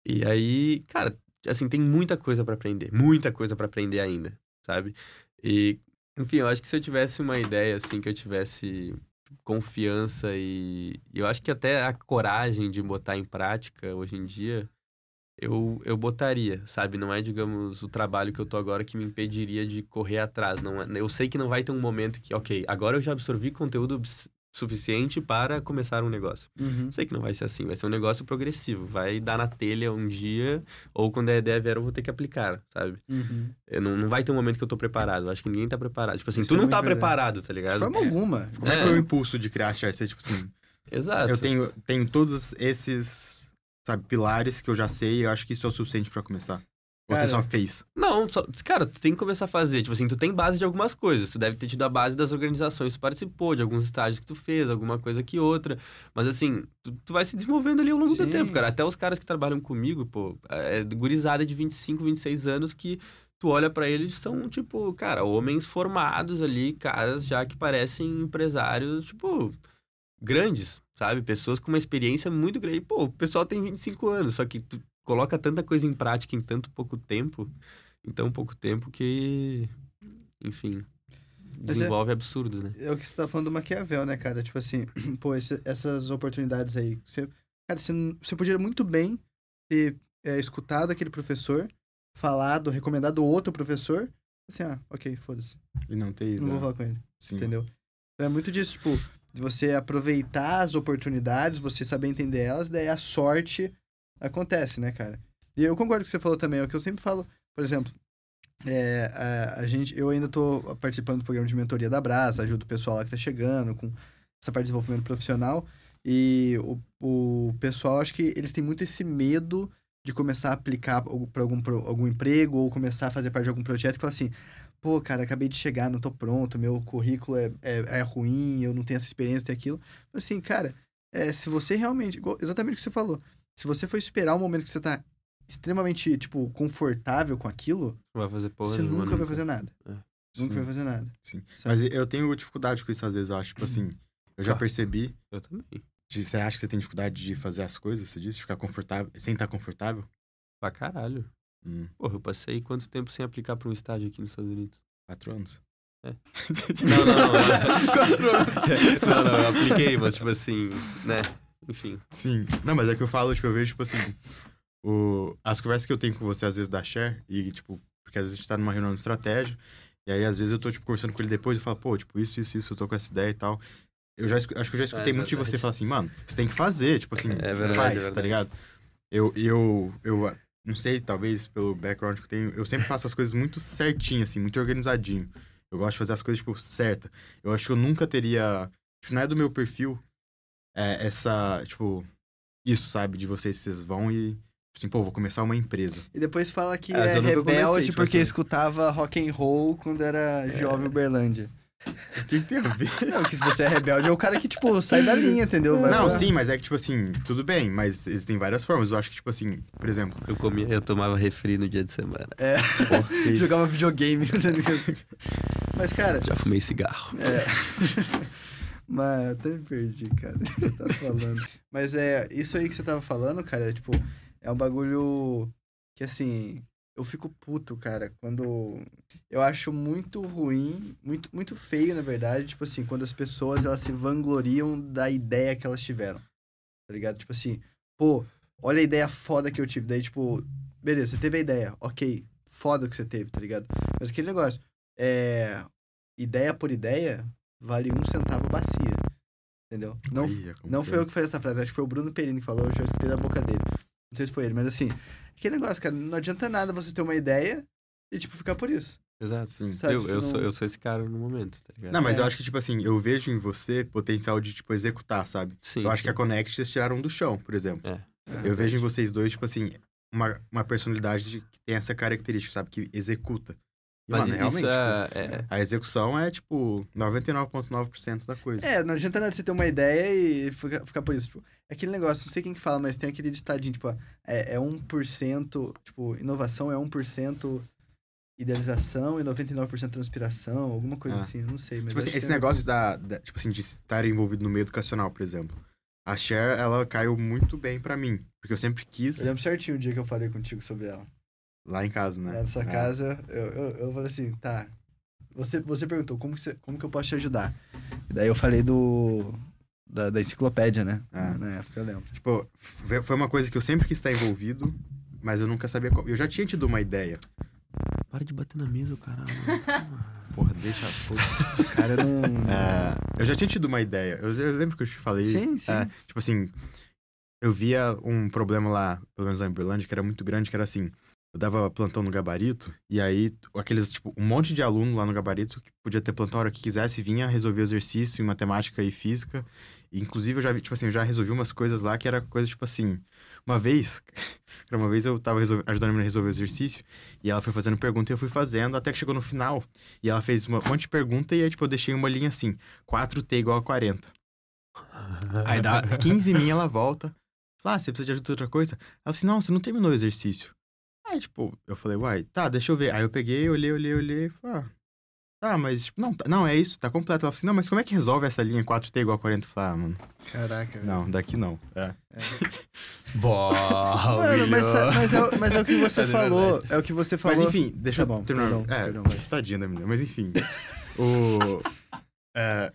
E aí, cara, assim, tem muita coisa pra aprender, muita coisa pra aprender ainda, sabe? E enfim, eu acho que se eu tivesse uma ideia, assim, que eu tivesse confiança e, eu acho que até a coragem de botar em prática hoje em dia, eu, eu botaria, sabe? Não é, digamos, o trabalho que eu tô agora que me impediria de correr atrás. Não é- eu sei que não vai ter um momento que, ok, agora eu já absorvi conteúdo suficiente para começar um negócio. Uhum. Sei que não vai ser assim, vai ser um negócio progressivo. Vai dar na telha um dia, ou quando a ideia vier, eu vou ter que aplicar, sabe? Uhum. Eu não, não vai ter um momento que eu tô preparado. Eu acho que ninguém tá preparado. Tipo assim, Isso tu é não tá verdade. preparado, tá De ligado? forma alguma. Como é que É. foi o impulso de criar a Share? Você, tipo assim, Exato. eu tenho, tenho todos esses, sabe, pilares que eu já sei e eu acho que isso é o suficiente pra começar. Ou Você Cara, só fez. Não, só, cara, tu tem que começar a fazer. Tipo assim, tu tem base de algumas coisas. Tu deve ter tido a base das organizações que tu participou, de alguns estágios que tu fez, alguma coisa que outra. Mas assim, tu, tu vai se desenvolvendo ali ao longo do Sim. tempo, cara. Até os caras que trabalham comigo, pô, é gurizada de 25, 26 anos que tu olha pra eles são, tipo, cara, homens formados ali, caras já que parecem empresários, tipo, grandes, sabe? Pessoas com uma experiência muito grande. Pô, o pessoal tem 25 anos, só que tu coloca tanta coisa em prática em tanto pouco tempo, em tão pouco tempo que, enfim, é- desenvolve absurdos, né? É o que você tá falando do Maquiavel, né, cara? Tipo assim, pô, esse- essas oportunidades aí. Você, cara, você, você podia muito bem ter é, escutado aquele professor, falado, recomendado outro professor. Assim, ah, ok, foda-se. E não ter ido. Não vou né? falar com ele, Sim. entendeu? Então é muito disso, tipo, de você aproveitar as oportunidades, você saber entender elas, daí a sorte acontece, né, cara? E eu concordo com o que você falou também, é o que eu sempre falo, por exemplo, é, a, a gente, eu ainda tô participando do programa de mentoria da Brasa, ajudo o pessoal lá que tá chegando com essa parte de desenvolvimento profissional, e o, o pessoal, acho que eles têm muito esse medo de começar a aplicar para algum, pro- algum emprego ou começar a fazer parte de algum projeto e falar assim, pô, cara, acabei de chegar, não tô pronto, meu currículo é, é, é ruim, eu não tenho essa experiência, tem aquilo. Assim, cara, é, se você realmente, exatamente o que você falou, se você for esperar um momento que você tá extremamente, tipo, confortável com aquilo, vai fazer porra você nunca vai fazer nada. É. Nunca Sim. vai fazer nada. Sim. Sabe? Mas eu tenho dificuldade com isso às vezes, eu acho. Tipo assim, eu já Ah. percebi. Eu também. de- Você acha que você tem dificuldade de fazer as coisas, você disse? De ficar confortável, sem estar confortável? Pra caralho. Hum, Porra, eu passei quanto tempo sem aplicar pra um estágio aqui nos Estados Unidos? quatro anos. É. Não, não, não. Quatro anos. não, não, eu apliquei, mas tipo assim, né? Enfim. Sim. Não, mas é que eu falo, tipo, eu vejo, tipo assim, o... as conversas que eu tenho com você, às vezes, da Share, e, tipo, porque às vezes a gente tá numa reunião de estratégia, e aí, às vezes, eu tô, tipo, conversando com ele depois e falo, pô, tipo, isso, isso, isso, eu tô com essa ideia e tal. Eu já, acho que eu já escutei É muito de verdade. você falar assim, mano, você tem que fazer, tipo assim, É verdade, faz, é tá verdade. ligado? Eu, eu, eu, não sei, talvez pelo background que eu tenho, eu sempre faço as coisas muito certinho, assim, muito organizadinho. Eu gosto de fazer as coisas, tipo, certa. Eu acho que eu nunca teria, tipo, não é do meu perfil, é, essa, tipo, isso, sabe? De vocês, vocês vão e, assim, pô, vou começar uma empresa. E depois fala que É, é rebelde comecei, tipo porque assim. escutava rock and roll quando era jovem Uberlândia. O que, que tem a ver? Não, que se você é rebelde é o cara que, tipo, sai da linha, entendeu? Vai Não, pra- sim, mas é que, tipo assim, tudo bem, mas existem várias formas. Eu acho que, tipo assim, por exemplo, Eu comia, eu tomava refri no dia de semana. que isso? Jogava videogame? Mas, cara, Já fumei cigarro. É. Mas até me perdi, cara, o que você tá falando. Mas é, isso aí que você tava falando, cara, é tipo, é um bagulho que assim, eu fico puto, cara, quando. Eu acho muito ruim, muito, muito feio, na verdade, tipo assim, quando as pessoas elas se vangloriam da ideia que elas tiveram. Tá ligado? Tipo assim, pô, olha a ideia foda que eu tive. Daí, tipo, beleza, você teve a ideia, ok, foda que você teve, tá ligado? Mas aquele negócio, é. Ideia por ideia vale um centavo bacia. Entendeu? Não, como não foi é. eu que falei essa frase, acho que foi o Bruno Perini que falou, eu já escutei da boca dele. Não sei se foi ele, mas assim, aquele negócio, cara, não adianta nada você ter uma ideia e, tipo, ficar por isso. Exato. Sim. Sabe, eu, eu, não- sou, eu sou esse cara no momento, tá ligado? Não, mas É. eu acho que, tipo assim, eu vejo em você potencial de, tipo, executar, sabe? Sim, eu acho que a. Connect vocês tiraram do chão, por exemplo. É. Eu vejo em vocês dois, tipo assim, uma, uma personalidade de- que tem essa característica, sabe? Que executa. E, Mas mano, isso realmente, tipo, é, é- a execução é, tipo, 99,9% da coisa. É, não adianta nada você ter uma ideia e ficar, ficar por isso. Tipo, é aquele negócio, não sei quem que fala, mas tem aquele ditadinho, tipo, é, é 1%, tipo, inovação é 1% idealização e 99% transpiração, alguma coisa Ah. assim, não sei. Mas Tipo assim, esse é- negócio da, da- tipo assim, de estar envolvido no meio educacional, por exemplo. A Cher, ela caiu muito bem pra mim. Porque eu sempre quis Eu lembro certinho o dia que eu falei contigo sobre ela. Lá em casa, né? Lá na sua É. casa, eu, eu, eu falei assim, tá. Você, você perguntou como que, você, como que eu posso te ajudar. E daí eu falei do. Da, da enciclopédia, né? Ah. Na época eu lembro. Tipo, foi uma coisa que eu sempre quis estar envolvido, mas eu nunca sabia como. Eu já tinha tido uma ideia. Para de bater na mesa, caralho. Porra, deixa. O cara não. É, eu já tinha tido uma ideia. Eu, eu lembro que eu te falei. Sim, sim. é, tipo assim, eu via um problema lá, pelo menos lá em Berlândia, que era muito grande, que era assim. Eu dava plantão no gabarito, e aí aqueles, tipo, um monte de aluno lá no gabarito que podia ter plantão a hora que quisesse, vinha, resolvia exercício em matemática e física. E, inclusive, eu já vi, tipo assim, eu já resolvi umas coisas lá que era coisa, tipo assim. Uma vez, uma vez eu tava ajudando a menina a resolver o exercício, e ela foi fazendo pergunta e eu fui fazendo, até que chegou no final. E ela fez um monte de pergunta, e aí, tipo, eu deixei uma linha assim: 4T igual a 40. Aí dá 15 minha, ela volta. Fala, ah, você precisa de ajuda outra coisa? Ela falou assim, não, você não terminou o exercício. Aí, tipo, eu falei, uai, tá, deixa eu ver. Aí eu peguei, olhei, olhei, olhei e falei, ah, tá, mas, tipo, não, tá- não, é isso, tá completo. Ela falou assim, não, mas como é que resolve essa linha 4T igual a 40? Eu falei, ah, mano, Caraca, velho. não, daqui não. É. Boa, Mano, mas, mas, é, o- mas é o que você É de falou. É o que você falou. Mas enfim, deixa Tá eu bom, terminar. perdão, é, perdão, vai. tadinha da menina, mas enfim. o, é,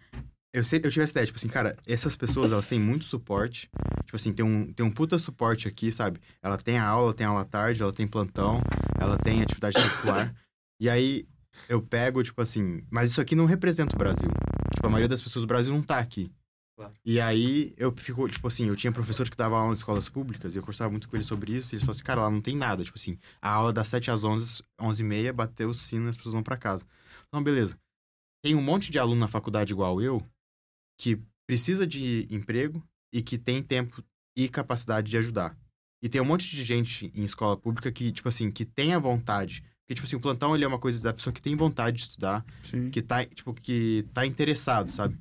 eu, eu tive essa ideia, tipo assim, cara, essas pessoas, elas têm muito suporte. Tipo assim, tem um, tem um puta suporte aqui, sabe? Ela tem a aula, tem aula à tarde, ela tem plantão, ela tem atividade curricular. e aí, eu pego, tipo assim, mas isso aqui não representa o Brasil. Tipo, a maioria das pessoas do Brasil não tá aqui. Claro. E aí, eu fico, tipo assim, eu tinha professor que dava aula em escolas públicas e eu conversava muito com ele sobre isso. E eles falaram assim, cara, lá não tem nada. Tipo assim, a aula das 7 às 11, 11 e meia, bateu o sino e as pessoas vão pra casa. Então, beleza. Tem um monte de aluno na faculdade igual eu que precisa de emprego e que tem tempo e capacidade de ajudar. E tem um monte de gente em escola pública que, tipo assim, que tem a vontade. Porque, tipo assim, o plantão ele é uma coisa da pessoa que tem vontade de estudar, Sim. que tá, tipo, que tá interessado, sabe?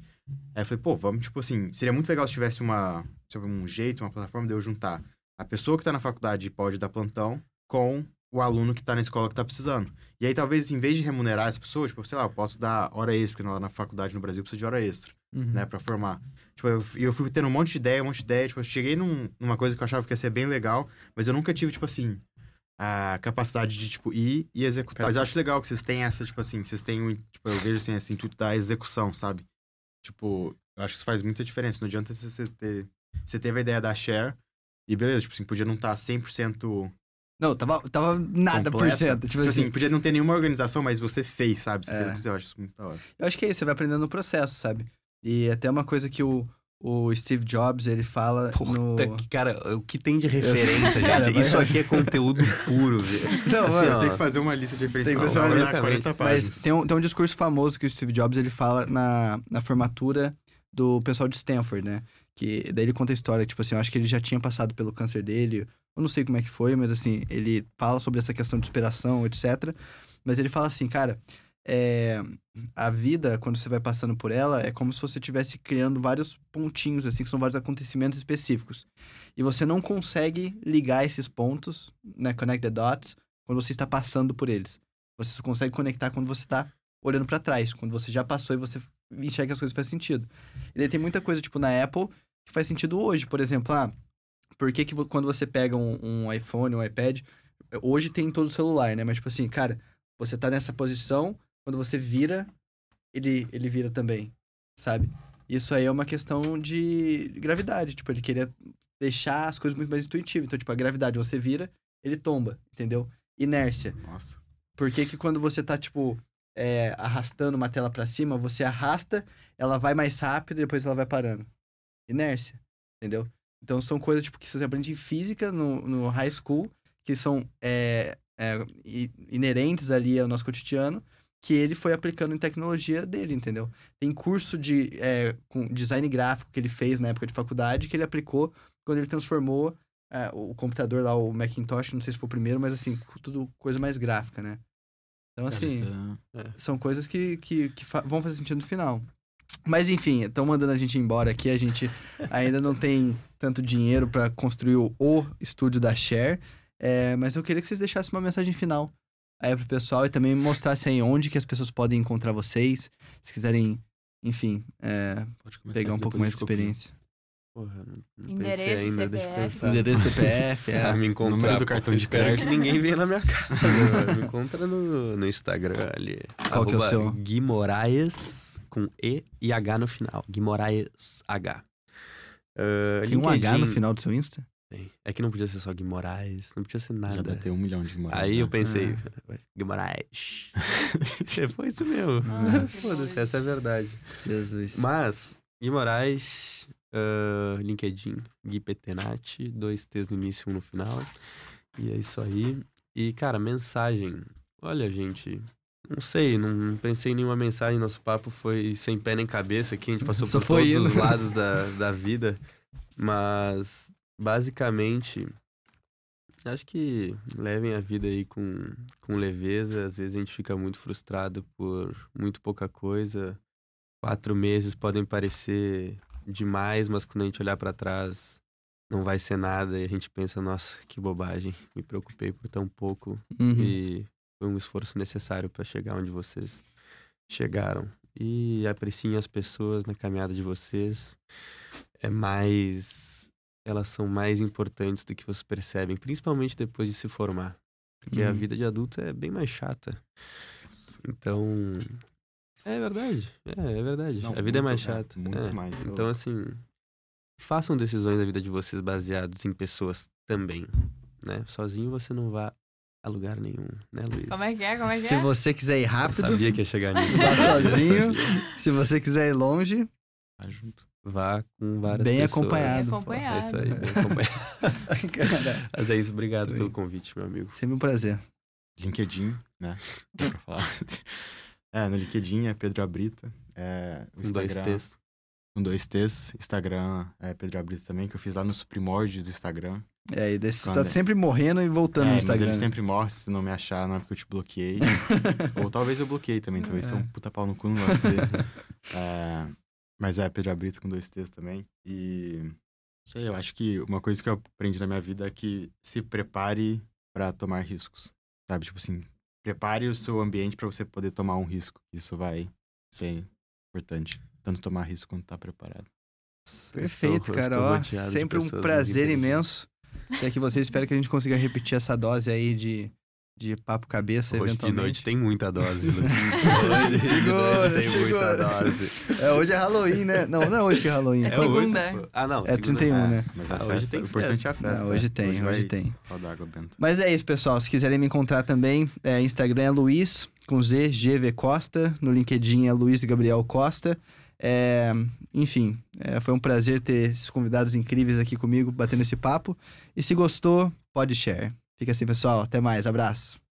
Aí eu falei, pô, vamos, tipo assim, seria muito legal se tivesse uma, sabe, um jeito, uma plataforma de eu juntar a pessoa que tá na faculdade e pode dar plantão com o aluno que tá na escola que tá precisando. E aí, talvez, em vez de remunerar as pessoas, tipo, sei lá, eu posso dar hora extra, porque na faculdade no Brasil precisa de hora extra, Uhum. né, pra formar. Tipo, eu, eu fui tendo um monte de ideia, um monte de ideia, tipo, eu cheguei num- numa coisa que eu achava que ia ser bem legal, mas eu nunca tive, tipo assim, a capacidade de, tipo, ir e executar. Mas eu acho legal que vocês têm essa, tipo assim, vocês têm tipo, eu vejo assim, esse intuito da execução, sabe? Tipo, eu acho que isso faz muita diferença. Não adianta você ter. Você teve a ideia da share e beleza, tipo assim, podia não estar 100% Não, tava, tava nada por completa. cento. Tipo Tipo assim, assim, podia não ter nenhuma organização, mas você fez, sabe? Você É. fez o que você eu acho isso muito da hora. eu acho que é isso, você vai aprendendo no processo, sabe? E até uma coisa que o, o Steve Jobs, ele fala no... Puta que, cara, o que tem de referência, gente? Cara, Isso aqui é conteúdo puro, velho. Não, Assim, mano, ó, Tem que fazer uma lista de referências. Tem que fazer uma lista, dar 40 páginas. Mas tem um, tem um discurso famoso que o Steve Jobs ele fala na, na formatura do pessoal de Stanford, né? Que daí ele conta a história, tipo assim, eu acho que ele já tinha passado pelo câncer dele. Eu não sei como é que foi, mas assim, ele fala sobre essa questão de superação, etc. Mas ele fala assim, cara, é, a vida, quando você vai passando por ela, é como se você estivesse criando vários pontinhos, assim, que são vários acontecimentos específicos. E você não consegue ligar esses pontos, né? Connect the dots, quando você está passando por eles. Você só consegue conectar quando você tá olhando pra trás, quando você já passou e você enxerga que as coisas fazem sentido. E daí tem muita coisa, tipo, na Apple, que faz sentido hoje. Por exemplo, ah, por que, que quando você pega um, um iPhone, um iPad, hoje tem em todo celular, né? Mas, tipo assim, cara, você tá nessa posição, quando você vira, ele, ele vira também, sabe? Isso aí é uma questão de gravidade. Tipo, ele queria deixar as coisas muito mais intuitivas. Então, tipo, a gravidade, você vira, ele tomba, entendeu? Inércia. Nossa. Por que que quando você tá, tipo, é, arrastando uma tela pra cima, você arrasta, ela vai mais rápido e depois ela vai parando? Inércia, entendeu? Então são coisas, tipo, que você aprende em física no, no high school, que são é, é, inerentes ali ao nosso cotidiano, que ele foi aplicando em tecnologia dele, entendeu? Tem curso de é, com design gráfico que ele fez na época de faculdade, que ele aplicou quando ele transformou é, o computador lá, o Macintosh, não sei se foi o primeiro, mas assim, tudo coisa mais gráfica, né? Então, assim, é- são coisas que, que, que fa- vão fazer sentido no final. Mas enfim, estão mandando a gente embora aqui. A gente ainda não tem tanto dinheiro para construir o, o estúdio da Share. É, mas eu queria que vocês deixassem uma mensagem final aí pro pessoal e também mostrassem aí onde que as pessoas podem encontrar vocês. Se quiserem, enfim, é, Pode começar pegar um pouco mais de experiência. Porra, não, não Endereço, pensei ainda, deixa eu CPF. pensar. Endereço CPF, Ah, é. me encontrar. Número do cartão de crédito. que ninguém venha na minha casa. me encontra no, no Instagram ali. Qual que é o seu? Gui Moraes, com E e H no final. Gui Moraes H. Ah, Tem um H no LinkedIn- final do seu Insta? Tem. É que não podia ser só Gui Moraes, não podia ser Já nada. deve ter um milhão de moradas. Aí eu né? pensei, Gui Moraes. Foi isso mesmo. Ah, Foda-se, essa é a verdade. Jesus. Mas, Gui Moraes, ah, LinkedIn, Gui Petenati, dois T's no início, um no final. E é isso aí. E, cara, mensagem. Olha, gente, não sei, não, não pensei em nenhuma mensagem. Nosso papo foi sem pé nem cabeça aqui. A gente passou Só por foi todos indo. os lados da, da vida. Mas, basicamente, acho que levem a vida aí com, com leveza. Às vezes a gente fica muito frustrado por muito pouca coisa. Quatro meses podem parecer demais, mas quando a gente olhar pra trás, não vai ser nada. E a gente pensa, nossa, que bobagem. Me preocupei por tão pouco. Uhum. E foi um esforço necessário para chegar onde vocês chegaram. E apreciem as pessoas na caminhada de vocês. É mais. Elas são mais importantes do que vocês percebem, principalmente depois de se formar. Porque a Uhum. vida de adulto é bem mais chata. Então. É verdade. É, é verdade. Não, a vida é mais é, chata. muito É. mais. Então, assim. Façam decisões da vida de vocês baseados em pessoas também. Né? Sozinho você não vai a lugar nenhum, né, Luiz? Como é que é? Como é que Se é? você quiser ir Eu rápido, sabia que ia chegar nisso. vá sozinho. Se você quiser ir longe, Tá junto. Vá com várias Bem pessoas. acompanhado. Bem acompanhado. É isso aí, bem acompanhado. Mas é isso, obrigado pelo convite, meu amigo. sempre um prazer. LinkedIn, né? Dá pra falar. É, no LinkedIn é Pedro Abrita. É, o Um, dois, Instagram três. com dois T's. Instagram é Pedro Abrita também, que eu fiz lá nos primórdios do Instagram. É, e Quando tá é- sempre morrendo e voltando é, no mas Instagram. ele sempre morre, se não me achar, não é porque eu te bloqueei. Ou talvez eu bloqueei também, talvez seja um puta pau no cu no negócio dele. É, mas é, Pedro Abrita com dois T's também. E. Sei, eu acho que uma coisa que eu aprendi na minha vida é que se prepare pra tomar riscos. Sabe? Tipo assim, prepare o seu ambiente pra você poder tomar um risco. Isso vai ser importante. Tanto tomar risco quanto estar preparado. Perfeito, estou- cara. estou Ó, sempre um prazer imenso ter aqui você. Espero que a gente consiga repetir essa dose aí de, de papo cabeça, Hoje de eventualmente. noite tem muita dose, Luiz. Hoje de Segura, tem segura. muita dose. É, hoje é Halloween, né? Não, não é hoje que é Halloween. É É hoje, segunda. pô. Ah, não. É segunda 31, não. né? Mas a Ah, hoje festa, tem o importante é a festa. Não, hoje né? tem, hoje vai tem. Água benta. Mas é isso, pessoal. Se quiserem me encontrar também, é, Instagram é Luiz, com Z, GV Costa. No LinkedIn é Luiz Gabriel Costa. É, enfim, é, foi um prazer ter esses convidados incríveis aqui comigo, batendo esse papo. E se gostou, pode share. Fica assim, pessoal. Até mais. Abraço.